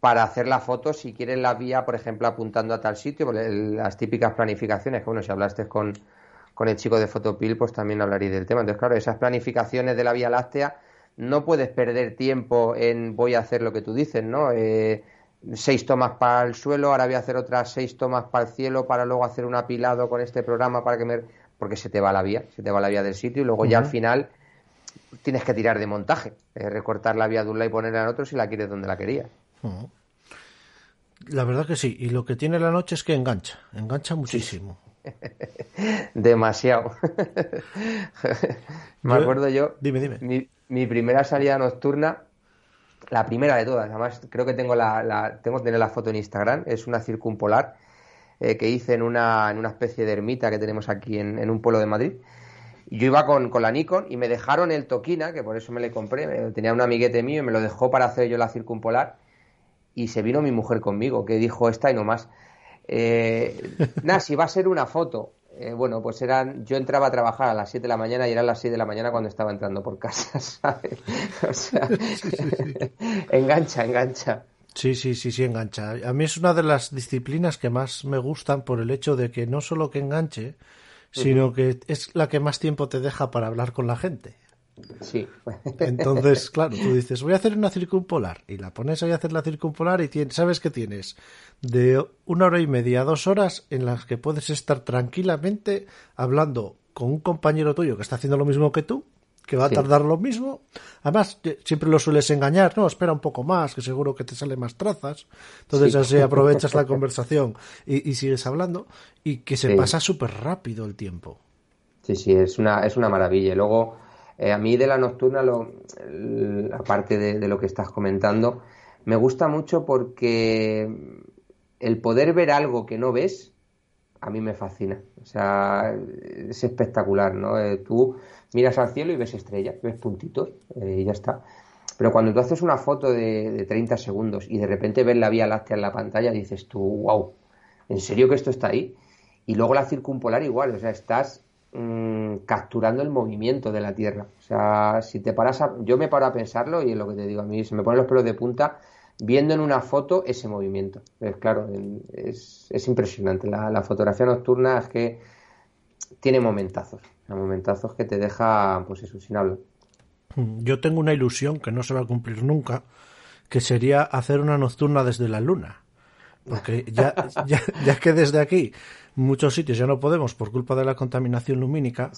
para hacer la foto si quieres la vía, por ejemplo, apuntando a tal sitio, las típicas planificaciones, que bueno, si hablaste con con el chico de Fotopil, pues también hablaría del tema. Entonces, claro, esas planificaciones de la Vía Láctea no puedes perder tiempo en voy a hacer lo que tú dices, ¿no? Eh, seis tomas para el suelo, ahora voy a hacer otras seis tomas para el cielo, para luego hacer un apilado con este programa para que me... porque se te va la vía, se te va la vía del sitio y luego ya al final tienes que tirar de montaje, eh, recortar la vía de un lado y ponerla en otro si la quieres donde la querías. La verdad que sí, y lo que tiene la noche es que engancha, engancha muchísimo. [LAUGHS] Demasiado. [LAUGHS] Me acuerdo yo. Dime, dime. Mi, primera salida nocturna, la primera de todas, además creo que tengo la, tengo que tener la foto en Instagram, es una circumpolar eh, que hice en una, en una especie de ermita que tenemos aquí en, un pueblo de Madrid. Yo iba con, con, la Nikon y me dejaron el Tokina, que por eso me le compré. Tenía un amiguete mío y me lo dejó para hacer yo la circumpolar. Y se vino mi mujer conmigo, que dijo esta y no más. Eh, [LAUGHS] nada, si va a ser una foto. Eh, bueno, pues eran. Yo entraba a trabajar a las 7 de la mañana y eran las 6 de la mañana cuando estaba entrando por casa, [LAUGHS] ¿sabes? O sea, [LAUGHS] engancha, engancha. Sí, sí, sí, sí, engancha. A mí es una de las disciplinas que más me gustan por el hecho de que no solo que enganche, sino que es la que más tiempo te deja para hablar con la gente. Sí. Entonces, [LAUGHS] claro, tú dices, voy a hacer una circumpolar y la pones ahí a hacer la circumpolar y tienes, sabes que tienes de una hora y media a dos horas en las que puedes estar tranquilamente hablando con un compañero tuyo que está haciendo lo mismo que tú, que va a tardar lo mismo. Además, siempre lo sueles engañar, no, espera un poco más, que seguro que te sale más trazas. Entonces así [LAUGHS] aprovechas la conversación y, sigues hablando y que se pasa súper rápido el tiempo. Sí, sí, es una, es una maravilla. Y luego eh, a mí de la nocturna, lo, aparte de, lo que estás comentando, me gusta mucho porque el poder ver algo que no ves, a mí me fascina. O sea, es espectacular, ¿no? Eh, tú miras al cielo y ves estrellas, ves puntitos eh, y ya está. Pero cuando tú haces una foto de, de 30 segundos y de repente ves la Vía Láctea en la pantalla, dices tú, wow, ¿en serio que esto está ahí? Y luego la circumpolar igual, o sea, estás Mm, capturando el movimiento de la Tierra. O sea, si te paras a, yo me paro a pensarlo y es lo que te digo a mí, se me ponen los pelos de punta viendo en una foto ese movimiento. Es claro, es, es impresionante. La, fotografía nocturna es que tiene momentazos, momentazos que te deja, pues eso, sin hablar. Yo tengo una ilusión que no se va a cumplir nunca, que sería hacer una nocturna desde la luna. Porque ya, ya, ya que desde aquí muchos sitios ya no podemos por culpa de la contaminación lumínica,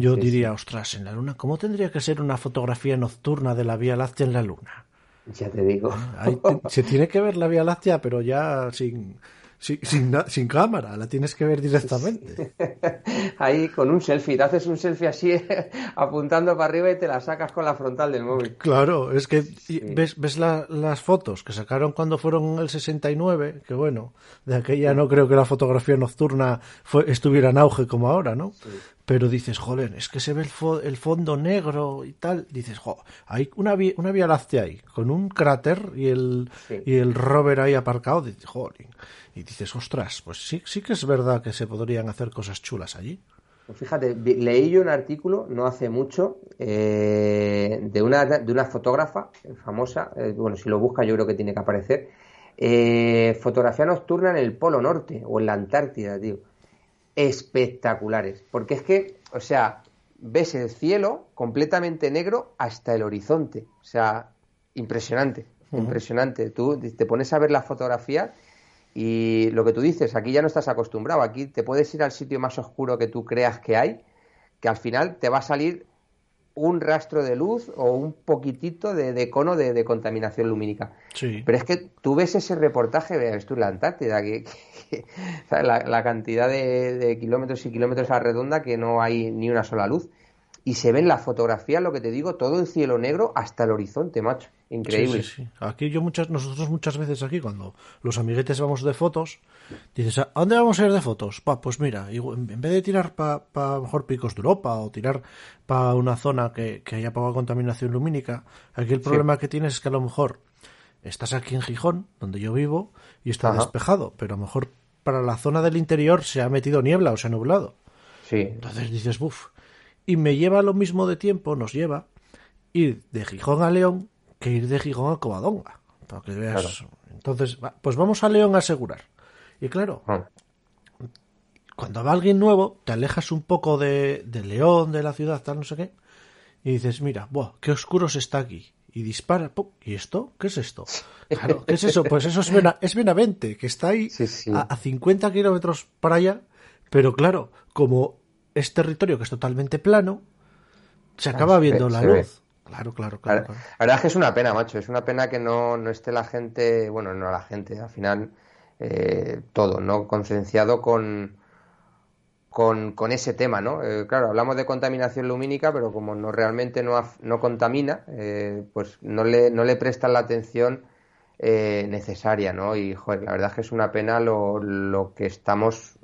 yo diría, ostras, en la Luna, ¿cómo tendría que ser una fotografía nocturna de la Vía Láctea en la Luna? Ya te digo. se tiene que ver la Vía Láctea, pero ya sin, sin, sin, cámara, la tienes que ver directamente. [LAUGHS] Ahí con un selfie, te haces un selfie así [LAUGHS] apuntando para arriba y te la sacas con la frontal del móvil. Claro, es que ves, ves las fotos que sacaron cuando fueron el 69, que bueno, de aquella no creo que la fotografía nocturna fue, estuviera en auge como ahora, ¿no? pero dices, joder, es que se ve el, fondo negro y tal, dices, joder, hay una, una vía láctea ahí, con un cráter y el, y el rover ahí aparcado, dices, joder, y dices, ostras, pues sí, sí que es verdad que se podrían hacer cosas chulas allí. Pues fíjate, leí yo un artículo no hace mucho eh, de, una, de una fotógrafa famosa, eh, bueno, si lo busca yo creo que tiene que aparecer, eh, fotografía nocturna en el Polo Norte o en la Antártida, tío espectaculares. Porque es que, o sea, ves el cielo completamente negro hasta el horizonte. O sea, impresionante, impresionante. Tú te pones a ver la fotografía y lo que tú dices, aquí ya no estás acostumbrado. Aquí te puedes ir al sitio más oscuro que tú creas que hay, que al final te va a salir un rastro de luz o un poquitito de, cono de, contaminación lumínica. Sí. Pero es que tú ves ese reportaje, ves tú la Antártida, que, la, cantidad de, kilómetros y kilómetros a la redonda que no hay ni una sola luz. Y se ve en la fotografía, lo que te digo, todo el cielo negro hasta el horizonte, macho. Increíble. Sí, sí, Aquí yo muchas, nosotros muchas veces aquí, cuando los amiguetes vamos de fotos, dices, ¿a dónde vamos a ir de fotos? Pa, pues mira, en vez de tirar para pa, mejor picos de Europa o tirar para una zona que, haya poca contaminación lumínica, aquí el problema que tienes es que a lo mejor estás aquí en Gijón, donde yo vivo, y está despejado, pero a lo mejor para la zona del interior se ha metido niebla o se ha nublado. Sí. Entonces dices, buf. Y me lleva lo mismo de tiempo, nos lleva, ir de Gijón a León que ir de Gijón a Covadonga. Para que veas. Entonces, pues vamos a León a asegurar. Y claro, ah. cuando va alguien nuevo, te alejas un poco de, de, León, de la ciudad, tal, no sé qué, y dices, mira, buah, qué oscuro se está aquí. Y dispara, ¿y esto? ¿Qué es esto? [LAUGHS] Claro, ¿qué es eso? Pues eso es, es Benavente, que está ahí A, 50 kilómetros para allá, pero claro, como es territorio que es totalmente plano, se acaba viendo la luz. Claro, claro, claro, La, verdad es que es una pena, macho. Es una pena que no, no esté la gente, bueno, no la gente, al final eh, todo, ¿no? Concienciado con, con, con, ese tema, ¿no? Eh, claro, hablamos de contaminación lumínica, pero como no realmente no, no contamina, eh, pues no le, no le prestan la atención necesaria, ¿no? Y, joder, la verdad es que es una pena lo, lo que estamos,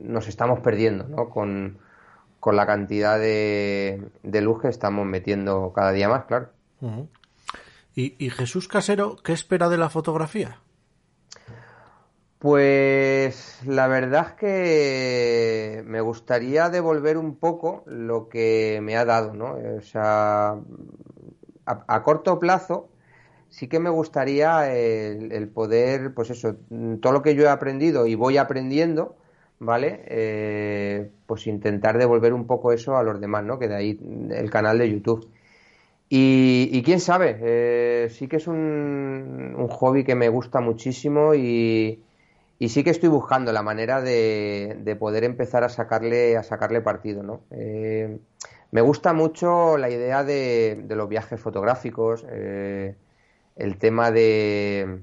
nos estamos perdiendo, ¿no? Con, con la cantidad de, luz que estamos metiendo cada día más, claro. ¿Y, Jesús Casero, qué espera de la fotografía? Pues la verdad es que me gustaría devolver un poco lo que me ha dado, ¿no? O sea, a, corto plazo sí que me gustaría el, el, poder, pues eso, todo lo que yo he aprendido y voy aprendiendo, ¿vale? Eh, pues intentar devolver un poco eso a los demás, ¿no? Que de ahí el canal de YouTube. Y, quién sabe, eh, sí que es un, un, hobby que me gusta muchísimo y, y, sí que estoy buscando la manera de, de, poder empezar a sacarle, a sacarle partido, ¿no? Eh, me gusta mucho la idea de, de los viajes fotográficos, el tema de,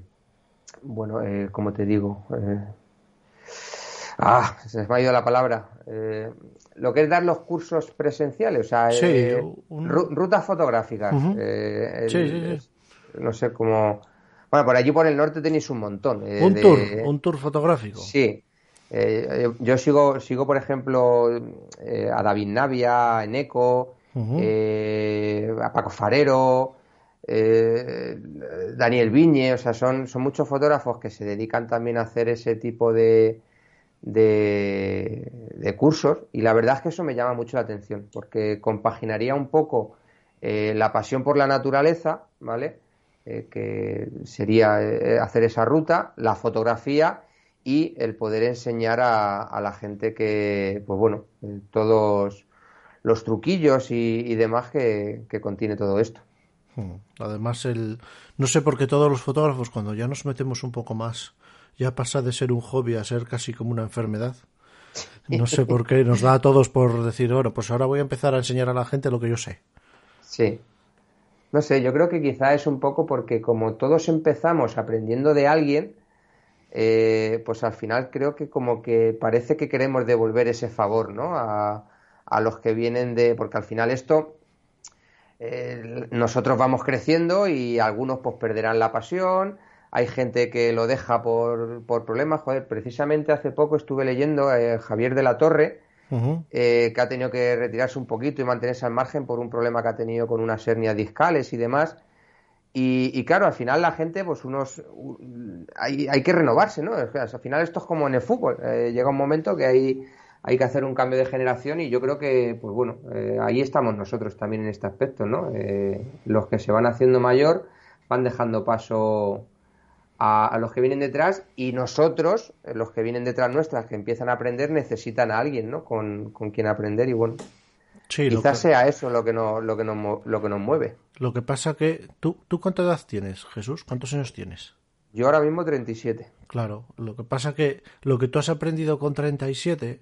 bueno, como te digo, Ah, se me ha ido la palabra. Eh, lo que es dar los cursos presenciales, o sea, eh, rutas fotográficas. Eh, sí, sí, no sé cómo. Bueno, por allí por el norte tenéis un montón. un tour, un tour fotográfico. Sí. yo sigo, sigo, por ejemplo, a David Navia, en Eco, a Paco Farero, Daniel Viñe, o sea, son, son muchos fotógrafos que se dedican también a hacer ese tipo de, de, cursos y la verdad es que eso me llama mucho la atención porque compaginaría un poco eh, la pasión por la naturaleza, ¿vale? Eh, que sería eh, hacer esa ruta, la fotografía y el poder enseñar a, la gente que, pues bueno, todos los truquillos y, demás que, que, contiene todo esto. Hmm. Además, el, no sé por qué todos los fotógrafos, cuando ya nos metemos un poco más ya pasa de ser un hobby a ser casi como una enfermedad. [LAUGHS] No sé por qué nos da a todos por decir, bueno, pues ahora voy a empezar a enseñar a la gente lo que yo sé. Sí. No sé, yo creo que quizá es un poco porque como todos empezamos aprendiendo de alguien, eh, pues al final creo que como que parece que queremos devolver ese favor, ¿no? A, a los que vienen de, porque al final esto, eh, nosotros vamos creciendo y algunos pues perderán la pasión, hay gente que lo deja por, por problemas, joder, precisamente hace poco estuve leyendo a eh, Javier de la Torre, eh, que ha tenido que retirarse un poquito y mantenerse al margen por un problema que ha tenido con unas hernias discales y demás. Y, claro, al final la gente, pues unos. Hay, hay que renovarse, ¿no? al final esto es como en el fútbol. llega un momento que hay hay que hacer un cambio de generación y yo creo que, pues bueno, eh, ahí estamos nosotros también en este aspecto, ¿no? Eh, los que se van haciendo mayor van dejando paso a, los que vienen detrás y nosotros, los que vienen detrás nuestras, que empiezan a aprender, necesitan a alguien, ¿no? Con, quien aprender y bueno, quizás sea eso lo que, nos, lo, que nos, lo que nos mueve. Lo que pasa que, ¿tú, ¿tú cuánta edad tienes, Jesús? ¿Cuántos años tienes? Yo ahora mismo 37. Claro, lo que pasa que lo que tú has aprendido con 37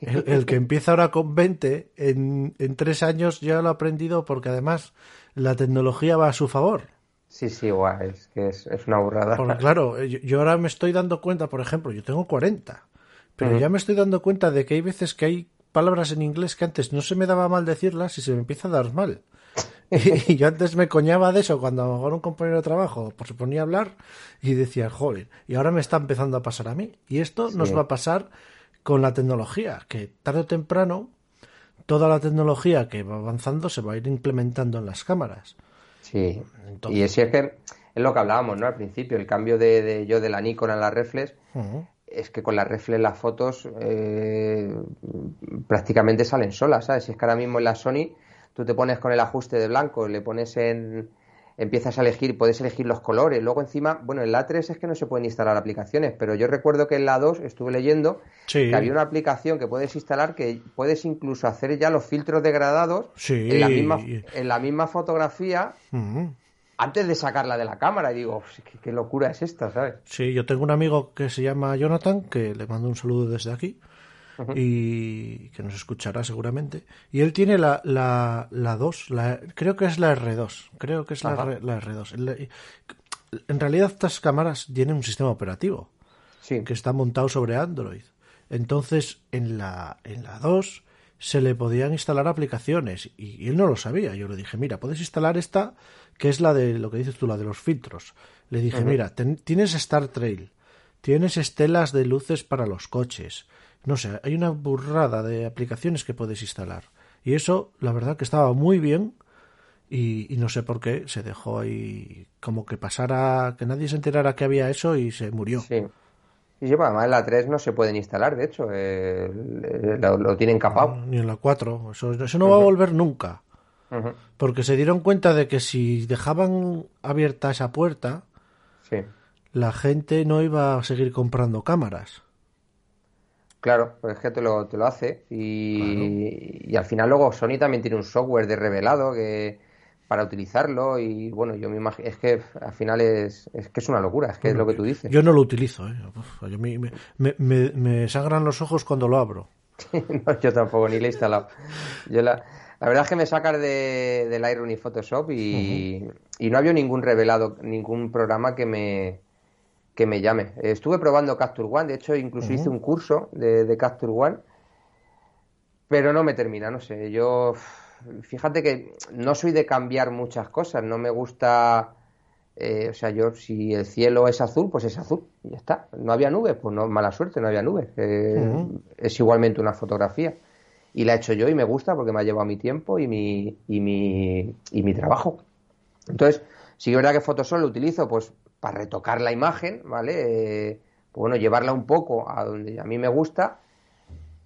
el, que empieza ahora con 20, en, en tres años ya lo ha aprendido porque además la tecnología va a su favor. Sí, sí, guay, es que es, una burrada. claro, yo, ahora me estoy dando cuenta, por ejemplo, yo tengo 40, pero ya me estoy dando cuenta de que hay veces que hay palabras en inglés que antes no se me daba mal decirlas y se me empieza a dar mal. [LAUGHS] y, yo antes me coñaba de eso cuando a lo mejor un compañero de trabajo pues, se ponía a hablar y decía, joder, y ahora me está empezando a pasar a mí. Y esto nos va a pasar con la tecnología, que tarde o temprano toda la tecnología que va avanzando se va a ir implementando en las cámaras. Sí, y es que es lo que hablábamos, ¿no? Al principio, el cambio de, yo de la Nikon a la reflex, es que con la reflex las fotos eh, prácticamente salen solas, ¿sabes? Si es que ahora mismo en la Sony tú te pones con el ajuste de blanco, le pones en, empiezas a elegir, puedes elegir los colores. Luego encima, bueno, en la 3 es que no se pueden instalar aplicaciones, pero yo recuerdo que en la 2 estuve leyendo que había una aplicación que puedes instalar que puedes incluso hacer ya los filtros degradados en, la misma, en la misma fotografía. Antes de sacarla de la cámara, y digo, ¿qué, locura es esta, ¿sabes? Sí, yo tengo un amigo que se llama Jonathan, que le mando un saludo desde aquí, y que nos escuchará seguramente. Y él tiene la, la, la 2, la, creo que es la R2, creo que es la, la, R2. En realidad estas cámaras tienen un sistema operativo que está montado sobre Android. Entonces en la, en la 2 se le podían instalar aplicaciones y, él no lo sabía. Yo le dije, mira, puedes instalar esta que es la de lo que dices tú, la de los filtros. Le dije, mira, tienes Star Trail, tienes estelas de luces para los coches, no sé, hay una burrada de aplicaciones que puedes instalar. Y eso, la verdad que estaba muy bien y, no sé por qué se dejó ahí como que pasara, que nadie se enterara que había eso y se murió. Sí. Y sí, además en la 3 no se pueden instalar, de hecho, eh, lo, tienen capado. ni en la 4, eso, eso no va a volver nunca. Porque se dieron cuenta de que si dejaban abierta esa puerta, la gente no iba a seguir comprando cámaras. Claro, pues es que te lo, te lo hace. Y, y, al final luego Sony también tiene un software de revelado que para utilizarlo y bueno, yo me imagino, es que al final es, es que es una locura, es que es lo que tú dices. Yo no lo utilizo, ¿eh? me, me, me, me, sangran los ojos cuando lo abro. [LAUGHS] no, yo tampoco, ni lo he instalado. Yo la, la verdad es que me sacas de, del Lightroom y Photoshop y, y no había ningún revelado, ningún programa que me, que me llame. Estuve probando Capture One, de hecho incluso hice un curso de, de, Capture One, pero no me termina, no sé. Yo, fíjate que no soy de cambiar muchas cosas, no me gusta, eh, o sea, yo si el cielo es azul, pues es azul, y ya está. No había nubes, pues no, mala suerte, no había nubes. Eh, es igualmente una fotografía. Y la he hecho yo y me gusta porque me ha llevado mi tiempo y mi, y mi, y mi trabajo. Entonces, sí que es verdad que Photoshop lo utilizo pues para retocar la imagen, ¿vale? Eh, pues bueno, llevarla un poco a donde a mí me gusta,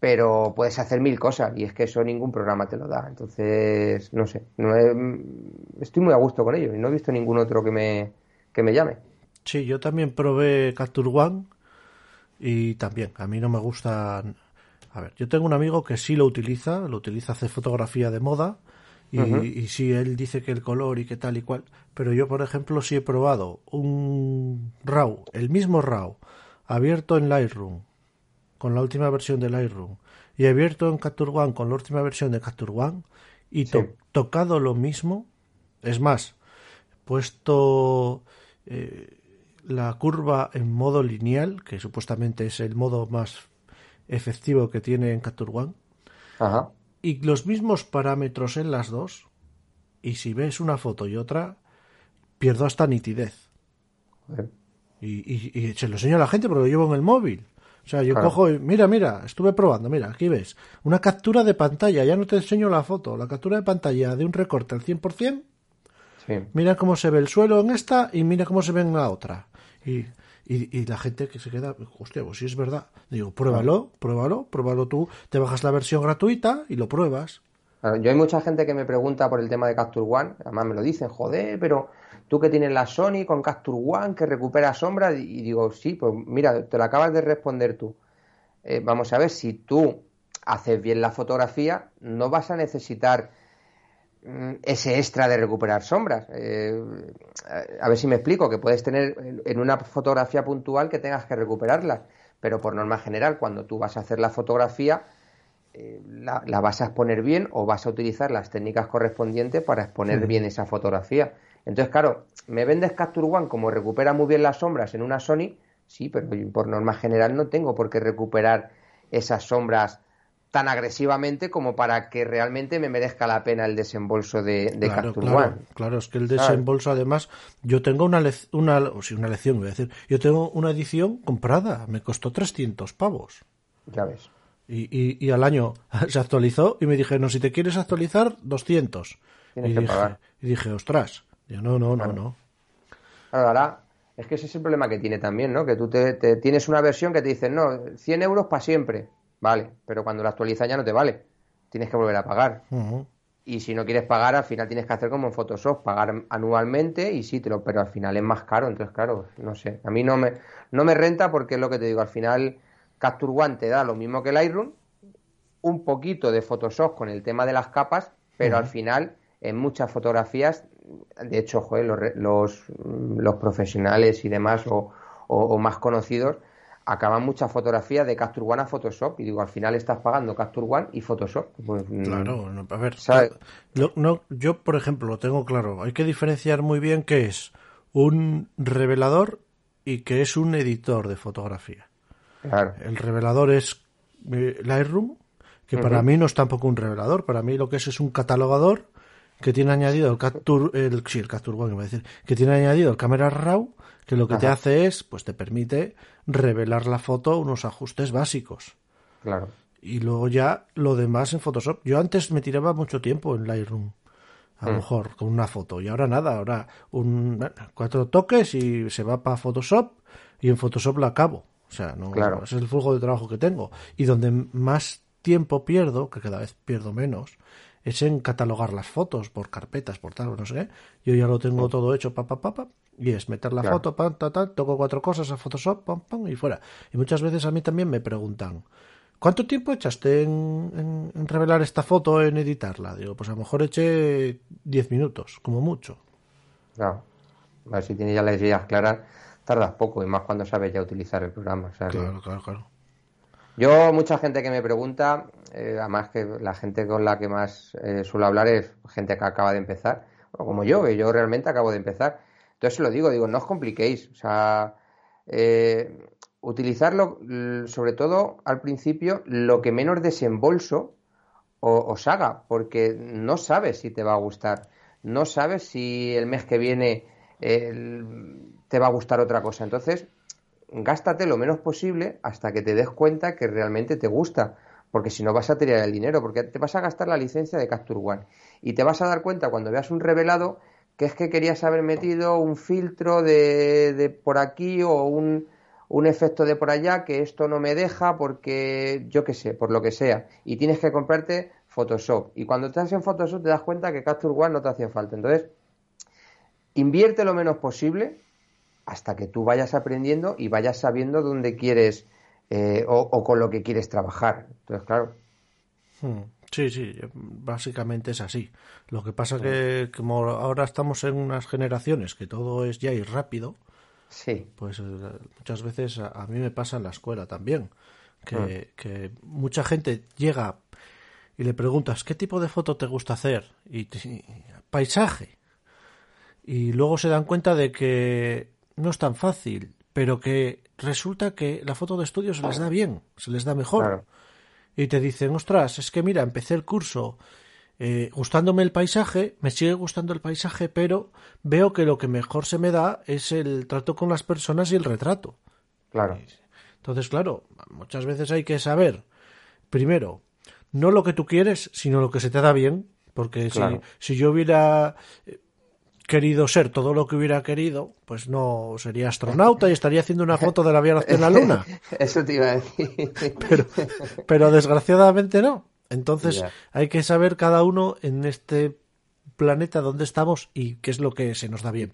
pero puedes hacer mil cosas y es que eso ningún programa te lo da. Entonces, no sé, no estoy muy a gusto con ello y no he visto ningún otro que me, que me llame. Sí, yo también probé Capture One y también, a mí no me gusta... A ver, yo tengo un amigo que sí lo utiliza, lo utiliza hace fotografía de moda y, sí, él dice que el color y que tal y cual, pero yo, por ejemplo, sí he probado un RAW, el mismo RAW, abierto en Lightroom, con la última versión de Lightroom, y abierto en Capture One con la última versión de Capture One, y tocado lo mismo, es más, puesto eh, la curva en modo lineal, que supuestamente es el modo más efectivo que tiene en Capture One, Ajá. Y los mismos parámetros en las dos, y si ves una foto y otra, pierdo hasta nitidez. Y, y- y se lo enseño a la gente porque lo llevo en el móvil. O sea, yo Claro. cojo y, mira, mira, estuve probando, mira, aquí ves, una captura de pantalla, ya no te enseño la foto, la captura de pantalla de un recorte al 100%, Sí. mira cómo se ve el suelo en esta y mira cómo se ve en la otra. Y, y, y la gente que se queda, hostia, pues sí es verdad. Digo, pruébalo, pruébalo, pruébalo tú, te bajas la versión gratuita y lo pruebas. Claro, yo hay mucha gente que me pregunta por el tema de Capture One, además me lo dicen, joder, pero tú que tienes la Sony con Capture One que recupera sombras, y digo, sí, pues mira, te lo acabas de responder tú. Eh, vamos a ver, si tú haces bien la fotografía, no vas a necesitar ese extra de recuperar sombras. Eh, a ver si me explico, que puedes tener en- una fotografía puntual que tengas que recuperarlas, pero por norma general, cuando tú vas a hacer la fotografía, eh, la, la vas a exponer bien o vas a utilizar las técnicas correspondientes para exponer bien esa fotografía. Entonces, claro, me vendes Capture One como recupera muy bien las sombras en una Sony, sí, pero por norma general no tengo por qué recuperar esas sombras tan agresivamente como para que realmente me merezca la pena el desembolso de, de claro, Capture claro, One. claro, es que el desembolso además, yo tengo una, una, o sí, una lección, voy a decir, yo tengo una edición comprada, me costó 300 pavos. Ya ves. Y, y, y al año [LAUGHS] se actualizó y me dije, no, si te quieres actualizar, 200. Tienes y, que dije, pagar. y dije, ostras, Digo, no, no, no, no. Ahora, es que ese es el problema que tiene también, ¿no? Que tú te, te- tienes una versión que te dice, no, 100 euros para siempre. Vale, pero cuando la actualizas ya no te vale. Tienes que volver a pagar. Y si no quieres pagar, al final tienes que hacer como en Photoshop, pagar anualmente y sí, te lo, pero al final es más caro. Entonces, claro, no sé. A mí no me, no me renta porque es lo que te digo. Al final, Capture One te da lo mismo que Lightroom, un poquito de Photoshop con el tema de las capas, pero al final, en muchas fotografías, de hecho, joder, los, los, los profesionales y demás, o, o- o más conocidos, acaban muchas fotografías de Capture One a Photoshop. Y digo, al final estás pagando Capture One y Photoshop. Pues, mm, Claro, no, a ver, no, yo por ejemplo lo tengo claro, hay que diferenciar muy bien qué es un revelador y qué es un editor de fotografía. Claro. El revelador es eh, Lightroom, que para mí no es tampoco un revelador, para mí lo que es es un catalogador que tiene añadido el Capture, el, sí, el Capture One, iba a decir, que tiene añadido el Camera Raw, que lo que te hace es, pues te permite revelar la foto unos ajustes básicos. Claro. Y luego ya lo demás en Photoshop. Yo antes me tiraba mucho tiempo en Lightroom. A Mm. lo mejor con una foto. Y ahora nada, ahora un, cuatro toques y se va para Photoshop y en Photoshop la acabo. O sea, no, Claro. ese es el flujo de trabajo que tengo. Y donde más tiempo pierdo, que cada vez pierdo menos, es en catalogar las fotos por carpetas, por tal, no sé qué. Yo ya lo tengo todo hecho, pa, pa, pa, pa, y es meter la Claro. foto, pam, ta, ta, toco cuatro cosas a Photoshop, pam, pam, y fuera. Y muchas veces a mí también me preguntan, ¿cuánto tiempo echaste en, en- en revelar esta foto, en editarla? Digo, pues a lo mejor eché 10 minutos, como mucho. Claro. A ver si tienes ya las ideas claras, tardas poco y más cuando sabes ya utilizar el programa. o sea que- Claro, claro, claro. Yo, mucha gente que me pregunta, eh, además que la gente con la que más eh, suelo hablar es gente que acaba de empezar, o como yo, que yo realmente acabo de empezar. Entonces lo digo, digo, no os compliquéis. O sea, eh, utilizarlo, sobre todo al principio, lo que menos desembolso os haga, porque no sabes si te va a gustar, no sabes si el mes que viene te va a gustar otra cosa. Entonces, gástate lo menos posible hasta que te des cuenta que realmente te gusta, porque si no vas a tirar el dinero, porque te vas a gastar la licencia de Capture One y te vas a dar cuenta cuando veas un revelado que es que querías haber metido un filtro de, de por aquí o un, un efecto de por allá que esto no me deja porque yo qué sé, por lo que sea, y tienes que comprarte Photoshop. Y cuando estás en Photoshop te das cuenta que Capture One no te hacía falta. Entonces, invierte lo menos posible hasta que tú vayas aprendiendo y vayas sabiendo dónde quieres eh, o, o con lo que quieres trabajar. Entonces, claro, Hmm. Sí, sí, básicamente es así. Lo que pasa que como ahora estamos en unas generaciones que todo es ya y rápido, sí, pues eh, muchas veces a, a mí me pasa en la escuela también, que, que mucha gente llega y le preguntas qué tipo de foto te gusta hacer y paisaje y luego se dan cuenta de que no es tan fácil, pero que resulta que la foto de estudio se les da bien, se les da mejor. Claro. Y te dicen, ostras, es que mira, empecé el curso eh, gustándome el paisaje, me sigue gustando el paisaje, pero veo que lo que mejor se me da es el trato con las personas y el retrato. Claro. Entonces, claro, muchas veces hay que saber, primero, no lo que tú quieres, sino lo que se te da bien, porque si- Claro. si, yo hubiera querido ser todo lo que hubiera querido, pues no sería astronauta y estaría haciendo una foto de la Vía Láctea en la Luna. [LAUGHS] Eso te iba a decir. Pero, pero desgraciadamente no. Entonces hay que saber cada uno en este planeta dónde estamos y qué es lo que se nos da bien.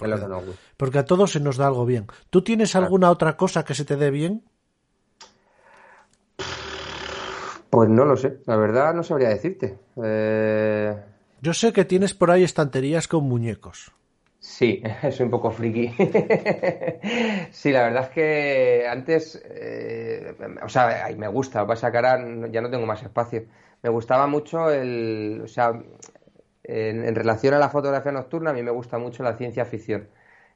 Porque a todos se nos da algo bien. ¿Tú tienes alguna otra cosa que se te dé bien? Pues no lo sé, la verdad no sabría decirte. Eh, Yo sé que tienes por ahí estanterías con muñecos. Sí, [LAUGHS] soy un poco friki. [LAUGHS] Sí, la verdad es que antes, eh, o sea, me gusta, lo que pasa que ahora ya no tengo más espacio. Me gustaba mucho el, o sea, en, en relación a la fotografía nocturna, a mí me gusta mucho la ciencia ficción.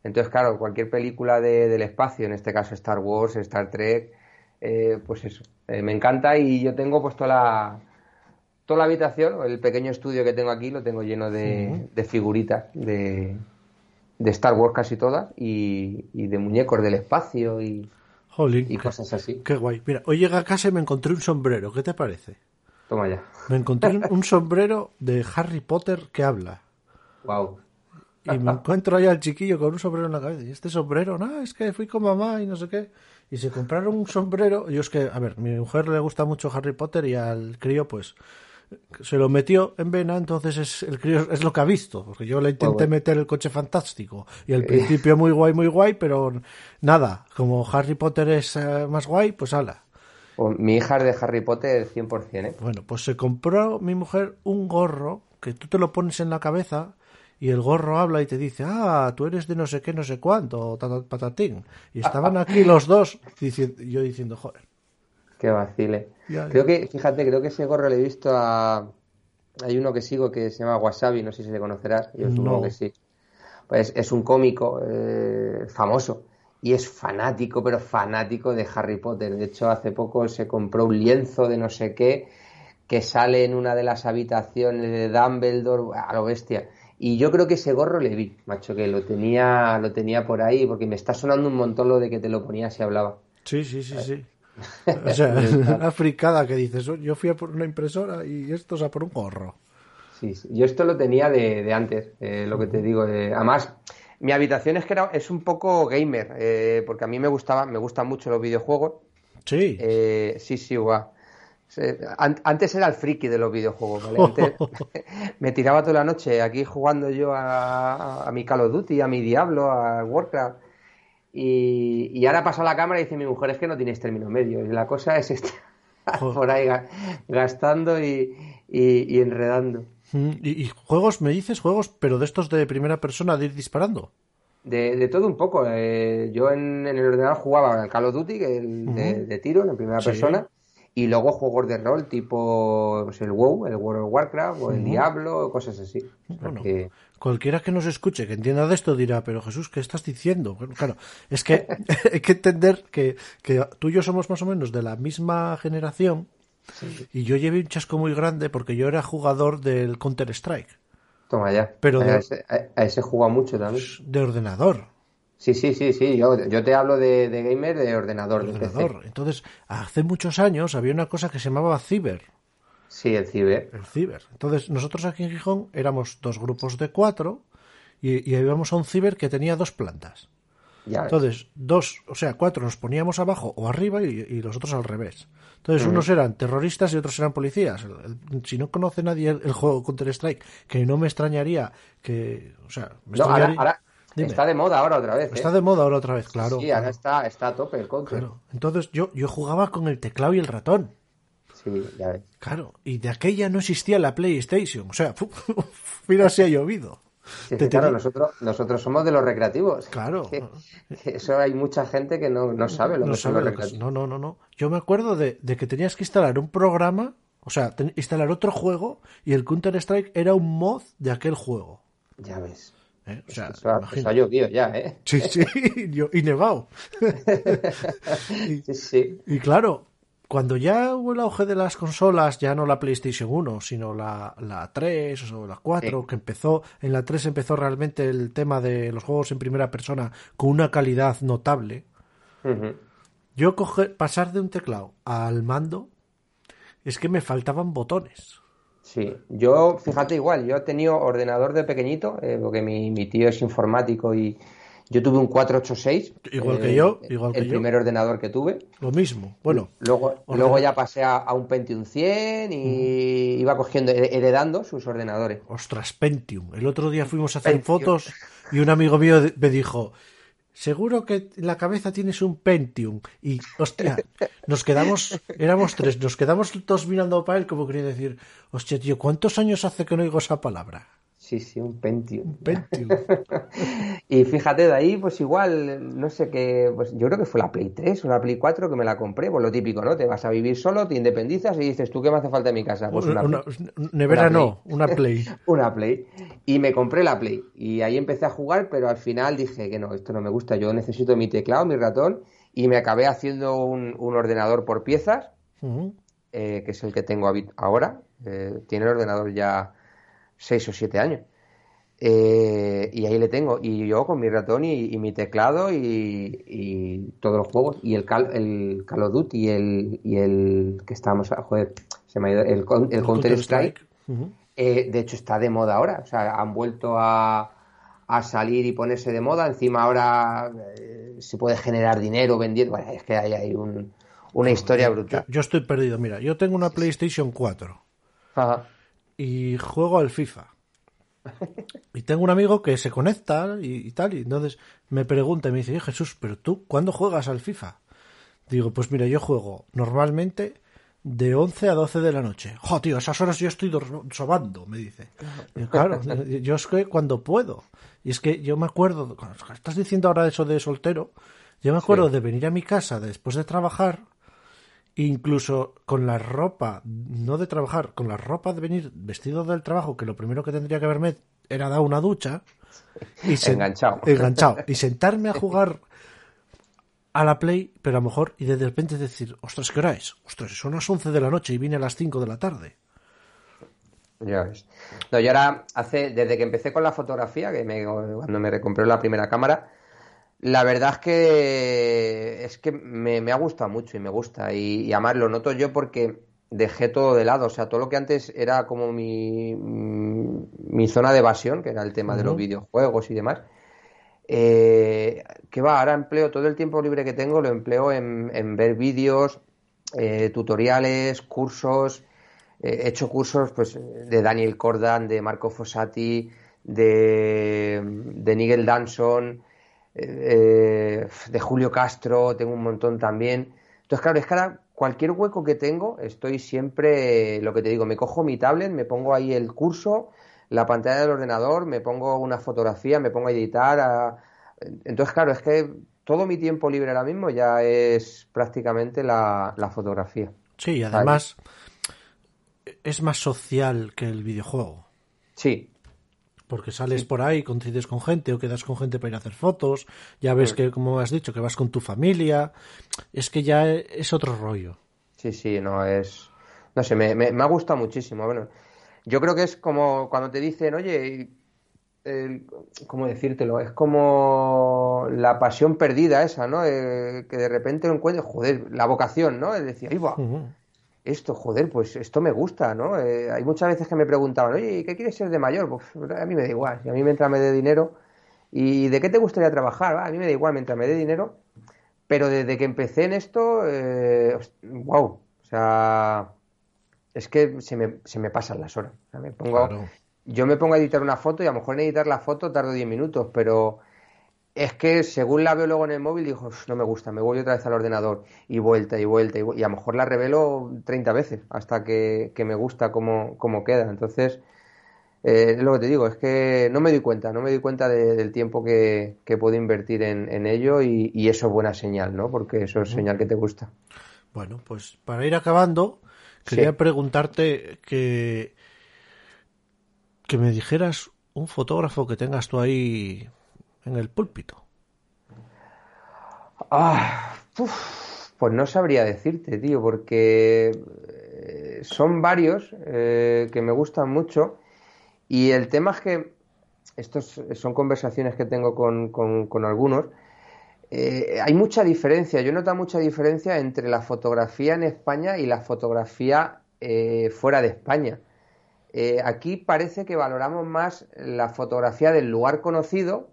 Entonces, claro, cualquier película de- del espacio, en este caso Star Wars, Star Trek, eh, pues eso, eh, me encanta y yo tengo pues toda la, toda la habitación, el pequeño estudio que tengo aquí, lo tengo lleno de, de figuritas de, de Star Wars casi todas y, y de muñecos del espacio y, Jolín, y cosas así. qué guay. Mira, hoy llegué a casa y me encontré un sombrero. ¿Qué te parece? Toma ya. Me encontré un- un sombrero de Harry Potter que habla. Wow. Y me encuentro ahí al chiquillo con un sombrero en la cabeza. Y este sombrero, no, es que fui con mamá y no sé qué. Y se compraron un sombrero. Yo es que, a ver, mi mujer le gusta mucho Harry Potter y al crío, pues, se lo metió en vena. Entonces es, el crío es lo que ha visto. Porque yo le intenté bueno. meter el coche fantástico. Y al principio muy guay, muy guay, pero nada. Como Harry Potter es eh, más guay, pues ala. O- Mi hija es de Harry Potter 100%, ¿eh? Bueno, pues se compró mi mujer un gorro que tú te lo pones en la cabeza y el gorro habla y te dice, ah, tú eres de no sé qué, no sé cuánto, patatín. Y estaban [LAUGHS] aquí los dos, yo diciendo, joder. Qué vacile. Ya, Creo que, fíjate, creo que ese gorro le he visto a... Hay uno que sigo que se llama Wasabi, no sé si le conocerás, yo supongo No. que sí. Pues es un cómico eh, famoso y es fanático, pero fanático de Harry Potter. De hecho, hace poco se compró un lienzo de no sé qué que sale en una de las habitaciones de Dumbledore, a lo bestia. Y yo creo que ese gorro le vi, macho, que lo tenía, lo tenía por ahí, porque me está sonando un montón lo de que te lo ponías y hablaba. Sí, sí, sí, sí. O sea, [LAUGHS] una fricada que dices, "Oh, yo fui a por una impresora y esto es a por un gorro. Sí, sí. Yo esto lo tenía de, de antes, eh, lo que te digo. eh, además, mi habitación es que era, es un poco gamer, eh, porque a mí me gustaba, me gustan mucho los videojuegos. Sí. Eh, sí, sí, guau. Antes era el friki de los videojuegos, ¿vale? [LAUGHS] Antes [LAUGHS] me tiraba toda la noche aquí jugando yo a, a mi Call of Duty, a mi Diablo, a Warcraft. Y, y ahora pasa la cámara y dice mi mujer, es que no tienes término medio. Y la cosa es estar [LAUGHS] por ahí ga- gastando y, y- y enredando. Mm, ¿Y, y juegos, me dices, juegos, pero de estos de primera persona, de ir disparando? De, de todo un poco. eh, yo en, en el ordenador jugaba al Call of Duty, que el de, de tiro, en primera Sí. persona, y luego juegos de rol tipo pues, el WoW, el World of Warcraft, o el Diablo, cosas así. Bueno. Cualquiera que nos escuche, que entienda de esto, dirá, pero Jesús, ¿qué estás diciendo? Bueno, Claro, es que [LAUGHS] [LAUGHS] hay que entender que, que tú y yo somos más o menos de la misma generación y yo llevé un chasco muy grande porque yo era jugador del Counter-Strike, Toma ya. Pero a, de- ese, a- a ese juega mucho también. de ordenador. Sí, sí, sí, sí. Yo, yo te hablo de, de gamer de ordenador, de PC. ordenador. Entonces, hace muchos años había una cosa que se llamaba Ciber, Sí, el ciber. el Ciber. Entonces, nosotros aquí en Gijón éramos dos grupos de cuatro y, y íbamos a un Ciber que tenía dos plantas. Ya. Entonces, dos, o sea, cuatro nos poníamos abajo o arriba y, y los otros al revés. Entonces, unos eran terroristas y otros eran policías. El- el- si no conoce nadie el, el juego Counter-Strike, que no me extrañaría que, o sea, me No, ahora, extrañaría- ahora Dime. está de moda ahora otra vez. ¿eh? Está de moda ahora otra vez, claro. sí, ahora está, está a tope el counter. claro. Entonces, yo, yo jugaba con el teclado y el ratón. Sí, ya ves. Claro, y de aquella no existía la PlayStation. O sea, [LAUGHS] mira si ha llovido. Sí, claro, nosotros, nosotros somos de los recreativos. Claro. [LAUGHS] Que- que eso hay mucha gente que no, no sabe lo no que son sabe los lo que es. recreativos. No, no, no, no. Yo me acuerdo de, de que tenías que instalar un programa, o sea, instalar otro juego y el Counter Strike era un mod de aquel juego. Ya ves. ¿Eh? O sea, imagínate. eso ha llovido ya, ¿eh? Sí, sí, [LAUGHS] y nevado. [LAUGHS] Sí, sí. Y claro, cuando ya hubo el auge de las consolas, ya no la PlayStation 1, sino la, la 3 o la 4, Sí. que empezó, en la 3 empezó realmente el tema de los juegos en primera persona con una calidad notable. Yo coger, pasar de un teclado al mando, es que me faltaban botones. Sí, yo, fíjate igual, yo he tenido ordenador de pequeñito, eh, porque mi, mi tío es informático y yo tuve un 486. Igual que eh, yo, igual que El yo. primer ordenador que tuve. Lo mismo. Bueno, Luego, ordenador. luego ya pasé a, a un Pentium 100 y iba cogiendo, her- heredando sus ordenadores. ostras, Pentium. El otro día fuimos a hacer Pentium. fotos y un amigo mío me dijo, seguro que en la cabeza tienes un Pentium. Y, hostia, nos quedamos, éramos tres, nos quedamos todos mirando para él como quería decir, hostia, tío, ¿cuántos años hace que no oigo esa palabra? Sí, sí, un Pentium. Pentium. [LAUGHS] Y fíjate, de ahí, pues igual, no sé qué, pues yo creo que fue la Play 3 o la Play 4 que me la compré, pues lo típico, ¿no? Te vas a vivir solo, te independizas y dices, ¿tú qué me hace falta en mi casa? Pues una, Una- Play. nevera una no, una Play. [LAUGHS] Una Play. Y me compré la Play. Y ahí empecé a jugar, pero al final dije que no, esto no me gusta, yo necesito mi teclado, mi ratón, y me acabé haciendo un, un ordenador por piezas, eh, que es el que tengo ahora. Eh, tiene el ordenador ya 6 o 7 años. Eh, y ahí le tengo. Y yo con mi ratón y, y mi teclado y, y todos los juegos. Y el Call, el Call of Duty y el, y el que estábamos a joder, se me ha ido, el, con- el Counter Strike. Eh, de hecho está de moda ahora. O sea, han vuelto a, a salir y ponerse de moda. Encima ahora eh, se puede generar dinero vendiendo. Bueno, es que hay, hay un- una historia Yo, brutal. yo estoy perdido. Mira, yo tengo una PlayStation 4 Ajá. Y juego al FIFA. Y tengo un amigo que se conecta y, y tal, y entonces me pregunta y me dice, "Oye, Jesús, pero tú, ¿cuándo juegas al FIFA? Digo, pues mira, yo juego normalmente de 11 a 12 de la noche. Jo, tío, esas horas yo estoy sobando, me dice. Claro, [LAUGHS] yo es que cuando puedo. Y es que yo me acuerdo, cuando estás diciendo ahora eso de soltero, yo me acuerdo Sí. de venir a mi casa después de trabajar incluso con la ropa, no de trabajar, con la ropa de venir vestido del trabajo, que lo primero que tendría que haberme era dar una ducha y Enganchado. enganchado, y [LAUGHS] sentarme a jugar a la Play, pero a lo mejor, y de repente decir, ostras, ¿qué hora es? Ostras, son las 11 de la noche y vine a las 5 de la tarde. Ya ves. No, yo ahora, hace, desde que empecé con la fotografía, que me, cuando me recompré la primera cámara, la verdad es que es que me, me ha gustado mucho y me gusta. Y, y además lo noto yo porque dejé todo de lado. O sea, todo lo que antes era como mi, mi zona de evasión, que era el tema de los videojuegos y demás. Eh, que va, ahora empleo todo el tiempo libre que tengo, lo empleo en, en ver vídeos, eh, tutoriales, cursos. Eh, he hecho cursos pues, de Daniel Cordan, de Marco Fossati, de, de Nigel Danson, eh, de Julio Castro, tengo un montón también. Entonces, claro, es que ahora cualquier hueco que tengo, estoy siempre, lo que te digo, me cojo mi tablet, me pongo ahí el curso, la pantalla del ordenador, me pongo una fotografía, me pongo a editar. a- Entonces, claro, es que todo mi tiempo libre ahora mismo ya es prácticamente la, la fotografía. Sí, y además es más social que el videojuego. Sí, Porque sales por ahí, coincides con gente o quedas con gente para ir a hacer fotos, ya ves que, como has dicho, que vas con tu familia, es que ya es otro rollo. Sí, sí, no es. No sé, me, me, me ha gustado muchísimo. Bueno, yo creo que es como cuando te dicen, oye, ¿cómo decírtelo? Es como la pasión perdida esa, ¿no? Eh, que de repente lo encuentras, joder, la vocación, ¿no? Es decir, ahí va. Esto, joder, pues esto me gusta, ¿no? Eh, hay muchas veces que me preguntaban, oye, ¿y ¿qué quieres ser de mayor? Pues a mí me da igual, si a mí mientras me dé dinero. ¿Y de qué te gustaría trabajar? "Ah, a mí me da igual mientras me dé dinero. Pero desde que empecé en esto, eh, wow, o sea, es que se me, se me pasan las horas. O sea, me pongo, Claro. yo me pongo a editar una foto y a lo mejor en editar la foto tardo 10 minutos, pero es que según la veo luego en el móvil, digo, "Uf, no me gusta, me voy otra vez al ordenador y vuelta y vuelta y, y a lo mejor la revelo 30 veces hasta que, que me gusta cómo, cómo queda. Entonces, eh, es lo que te digo, es que no me doy cuenta, no me doy cuenta de- del tiempo que, que puedo invertir en, en ello y, y eso es buena señal, ¿no? Porque eso es señal que te gusta. Bueno, pues para ir acabando, quería Sí. preguntarte que, que me dijeras un fotógrafo que tengas tú ahí en el púlpito. Ah, pues no sabría decirte, tío, porque eh, son varios eh, que me gustan mucho y el tema es que estos son conversaciones que tengo con, con, algunos. Eh, hay mucha diferencia, yo noto mucha diferencia entre la fotografía en España y la fotografía fuera de España. aquí parece que valoramos más la fotografía del lugar conocido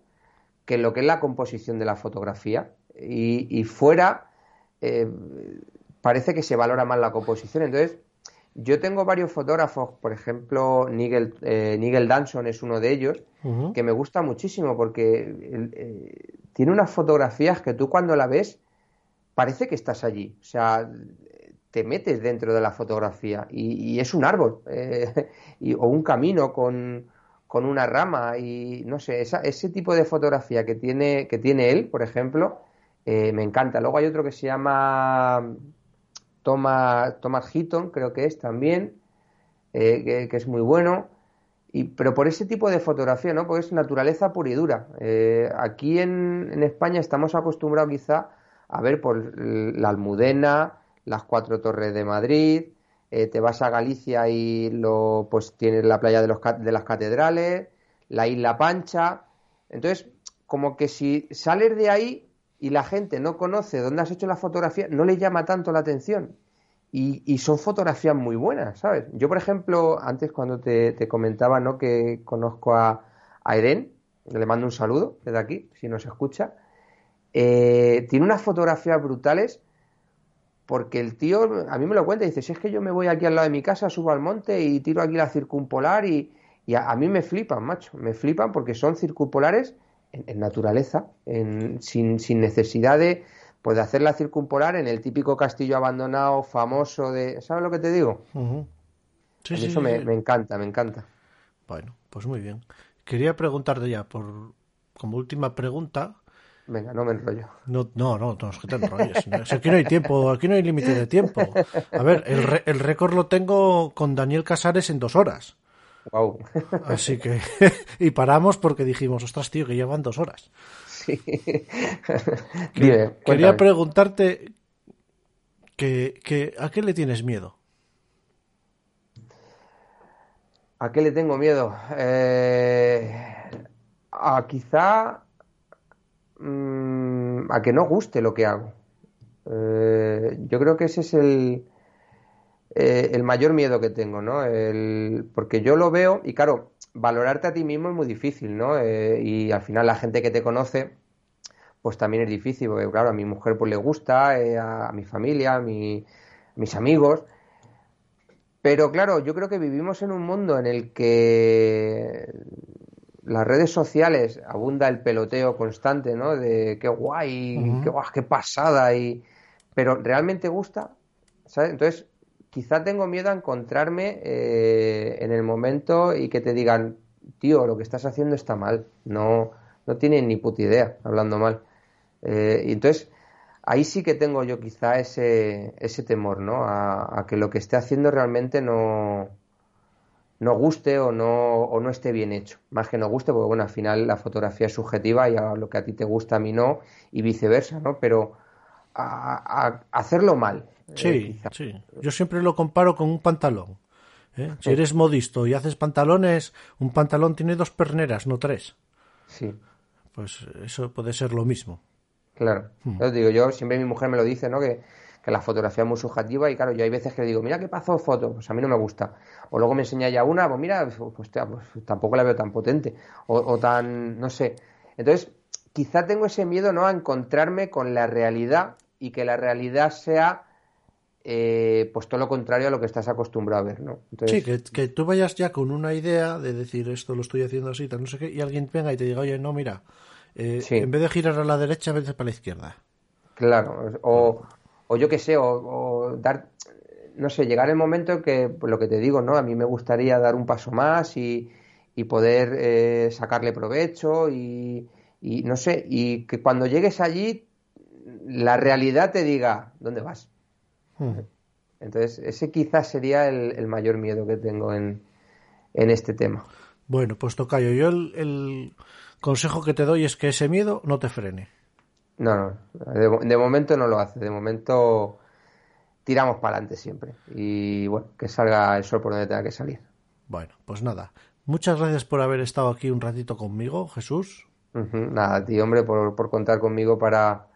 que lo que es la composición de la fotografía. Y, fuera eh, parece que se valora más la composición. Entonces, yo tengo varios fotógrafos, por ejemplo, Nigel, eh, Nigel Danson es uno de ellos, que me gusta muchísimo porque eh, tiene unas fotografías que tú cuando la ves parece que estás allí. O sea, te metes dentro de la fotografía y, es un árbol [LAUGHS] o un camino con, con una rama y no sé, ese tipo de fotografía que tiene, que tiene él, por ejemplo, eh, me encanta. Luego hay otro que se llama Thomas, Thomas Heaton, creo que es también, eh, que, es muy bueno. Y, pero por ese tipo de fotografía, ¿no? Porque es naturaleza pura y dura. Eh, aquí en, España estamos acostumbrados quizá a ver por la Almudena, las cuatro torres de Madrid, eh, te vas a Galicia y lo, pues tienes la playa de, los, de las catedrales, la isla Pancha. Entonces, como que si sales de ahí y la gente no conoce dónde has hecho la fotografía, no le llama tanto la atención. Y, son fotografías muy buenas, ¿sabes? Yo, por ejemplo, antes cuando te, comentaba ¿no? que conozco a, a Eren, le mando un saludo desde aquí, si nos escucha, eh, tiene unas fotografías brutales porque el tío a mí me lo cuenta y dice, si es que yo me voy aquí al lado de mi casa, subo al monte y tiro aquí la circumpolar y, a, mí me flipan, macho, me flipan porque son circumpolares en, naturaleza, en, sin, sin, necesidad de, pues, hacer la circumpolar en el típico castillo abandonado famoso de... ¿Sabes lo que te digo? sí, sí, eso me, me, encanta, me encanta. Bueno, pues muy bien. Quería preguntarte ya, por como última pregunta, Venga, no me enrollo. No, no, no, no es que te enrolles. aquí no hay tiempo, aquí no hay límite de tiempo. A ver, el, el récord lo tengo con Daniel Casares en dos horas. Wow. Así que. Y paramos porque dijimos, ostras, tío, que llevan dos horas. Sí. quería preguntarte que, que, ¿a qué le tienes miedo? ¿A qué le tengo miedo? Eh, a quizá Mm, a que no guste lo que hago. Eh, yo creo que ese es el, eh, el mayor miedo que tengo, ¿no? El, porque yo lo veo y claro, valorarte a ti mismo es muy difícil, ¿no? Eh, y al final la gente que te conoce, pues también es difícil, porque claro, a mi mujer pues le gusta, a, mi familia, a mis amigos. Pero claro, yo creo que vivimos en un mundo en el que las redes sociales abunda el peloteo constante, ¿no? De qué guay, qué guay, qué pasada y pero realmente gusta, ¿sabes? Entonces, quizá tengo miedo a encontrarme eh, en el momento y que te digan, tío, lo que estás haciendo está mal, no, no tienen ni puta idea, hablando mal. Eh, y entonces, ahí sí que tengo yo quizá ese, ese temor, ¿no? a que lo que esté haciendo realmente no, no guste o no, o no esté bien hecho. Más que no guste, porque bueno, al final la fotografía es subjetiva y a lo que a ti te gusta a mí no, y viceversa, ¿no? Pero a, hacerlo mal. Eh, sí, sí. Yo siempre lo comparo con un pantalón. ¿eh? Si eres modisto y haces pantalones, un pantalón tiene dos perneras, no tres. Sí. Pues eso puede ser lo mismo. Claro. Hmm. digo, yo siempre mi mujer me lo dice, ¿no? Que que la fotografía es muy subjetiva y claro, yo hay veces que le digo, mira qué pasó foto, pues a mí no me gusta. O luego me enseña ya una, pues mira, pues, pues, tampoco la veo tan potente o, tan, no sé. Entonces, quizá tengo ese miedo, ¿no? A encontrarme con la realidad y que la realidad sea eh, pues todo lo contrario a lo que estás acostumbrado a ver, ¿no? Sí, que, tú vayas ya con una idea de decir esto lo estoy haciendo así, tal, no sé qué, y alguien venga y te diga, oye, no, mira, eh, en vez de girar a la derecha, vete para la izquierda. Claro, o, o yo qué sé, o, dar, no sé, llegar el momento que, pues lo que te digo, ¿no? A mí me gustaría dar un paso más y, y poder eh, sacarle provecho y, y, no sé, y que cuando llegues allí la realidad te diga, ¿dónde vas? Hmm. Entonces, ese quizás sería el, mayor miedo que tengo en, en este tema. Bueno, pues tocayo, yo el, el consejo que te doy es que ese miedo no te frene. No, no, de, de momento no lo hace, de momento tiramos para adelante siempre y bueno, que salga el sol por donde tenga que salir. Bueno, pues nada, muchas gracias por haber estado aquí un ratito conmigo, Jesús. Nada, tío, hombre, por, por contar conmigo para,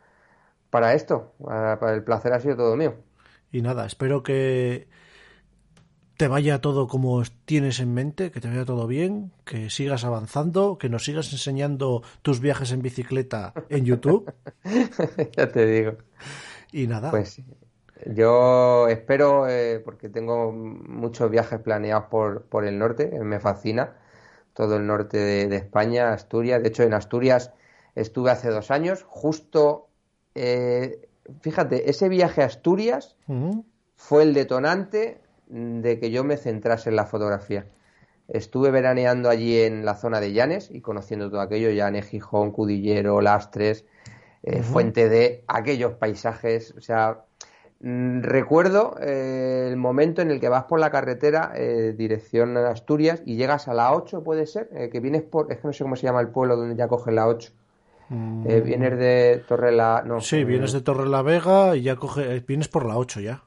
para esto, para, para el placer ha sido todo mío. Y nada, espero que te vaya todo como tienes en mente, que te vaya todo bien, que sigas avanzando, que nos sigas enseñando tus viajes en bicicleta en YouTube. [LAUGHS] ya te digo. Y nada, Pues yo espero, eh, porque tengo muchos viajes planeados por, por el norte, me fascina todo el norte de, de España, Asturias. De hecho, en Asturias estuve hace dos años, justo, eh, fíjate, ese viaje a Asturias fue el detonante de que yo me centrase en la fotografía. Estuve veraneando allí en la zona de Llanes y conociendo todo aquello, Llanes, Gijón, Cudillero, Lastres, eh. Fuente de aquellos paisajes. O sea, mm, recuerdo eh, el momento en el que vas por la carretera eh, dirección a Asturias y llegas a la 8, puede ser, que vienes por, es que no sé cómo se llama el pueblo donde ya coges la 8. Mm, vienes de Torre la... No, sí, vienes de Torre la Vega y ya coge, eh, vienes por la 8 ya.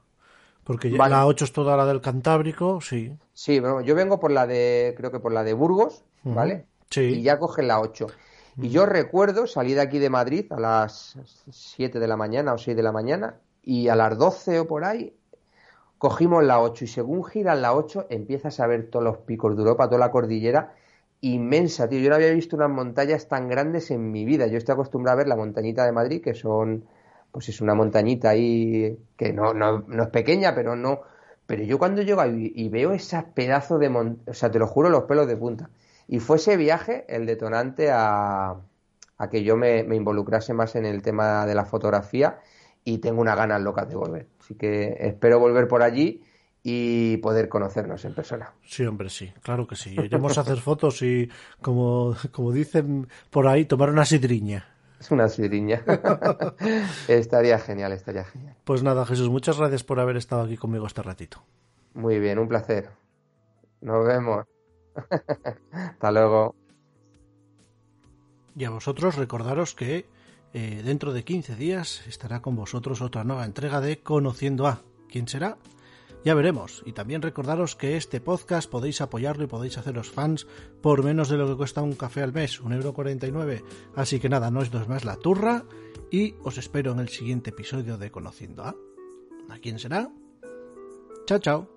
Porque ya- Vale. la 8 es toda la del Cantábrico, sí. Sí, bueno, yo vengo por la de, creo que por la de Burgos. ¿vale? Sí. Y ya cogen la 8. Y yo recuerdo salir de aquí de Madrid a las 7 de la mañana o 6 de la mañana y a las 12 o por ahí cogimos la 8 y según giras la 8 empiezas a ver todos los picos de Europa, toda la cordillera inmensa, tío. Yo no había visto unas montañas tan grandes en mi vida. Yo estoy acostumbrado a ver la montañita de Madrid, que son, pues es una montañita ahí que no, no, no es pequeña, pero no. Pero yo cuando llego ahí y veo esas pedazos de montañas, o sea, te lo juro, los pelos de punta. Y fue ese viaje el detonante a, a que yo me, me involucrase más en el tema de la fotografía y tengo unas ganas locas de volver. Así que espero volver por allí y poder conocernos en persona. Sí, hombre, sí, claro que sí. Iremos a hacer fotos y, como, como dicen por ahí, tomar una sidriña. Es una sidriña. [LAUGHS] estaría genial, estaría genial. Pues nada, Jesús, muchas gracias por haber estado aquí conmigo este ratito. Muy bien, un placer. Nos vemos. [LAUGHS] Hasta luego. Y a vosotros recordaros que eh, dentro de 15 días estará con vosotros otra nueva entrega de Conociendo a. ¿Quién será? Ya veremos. Y también recordaros que este podcast podéis apoyarlo y podéis haceros fans por menos de lo que cuesta un café al mes, un euro. Así que nada, no os dos más la turra y os espero en el siguiente episodio de Conociendo a. ¿A quién será? Chao, chao.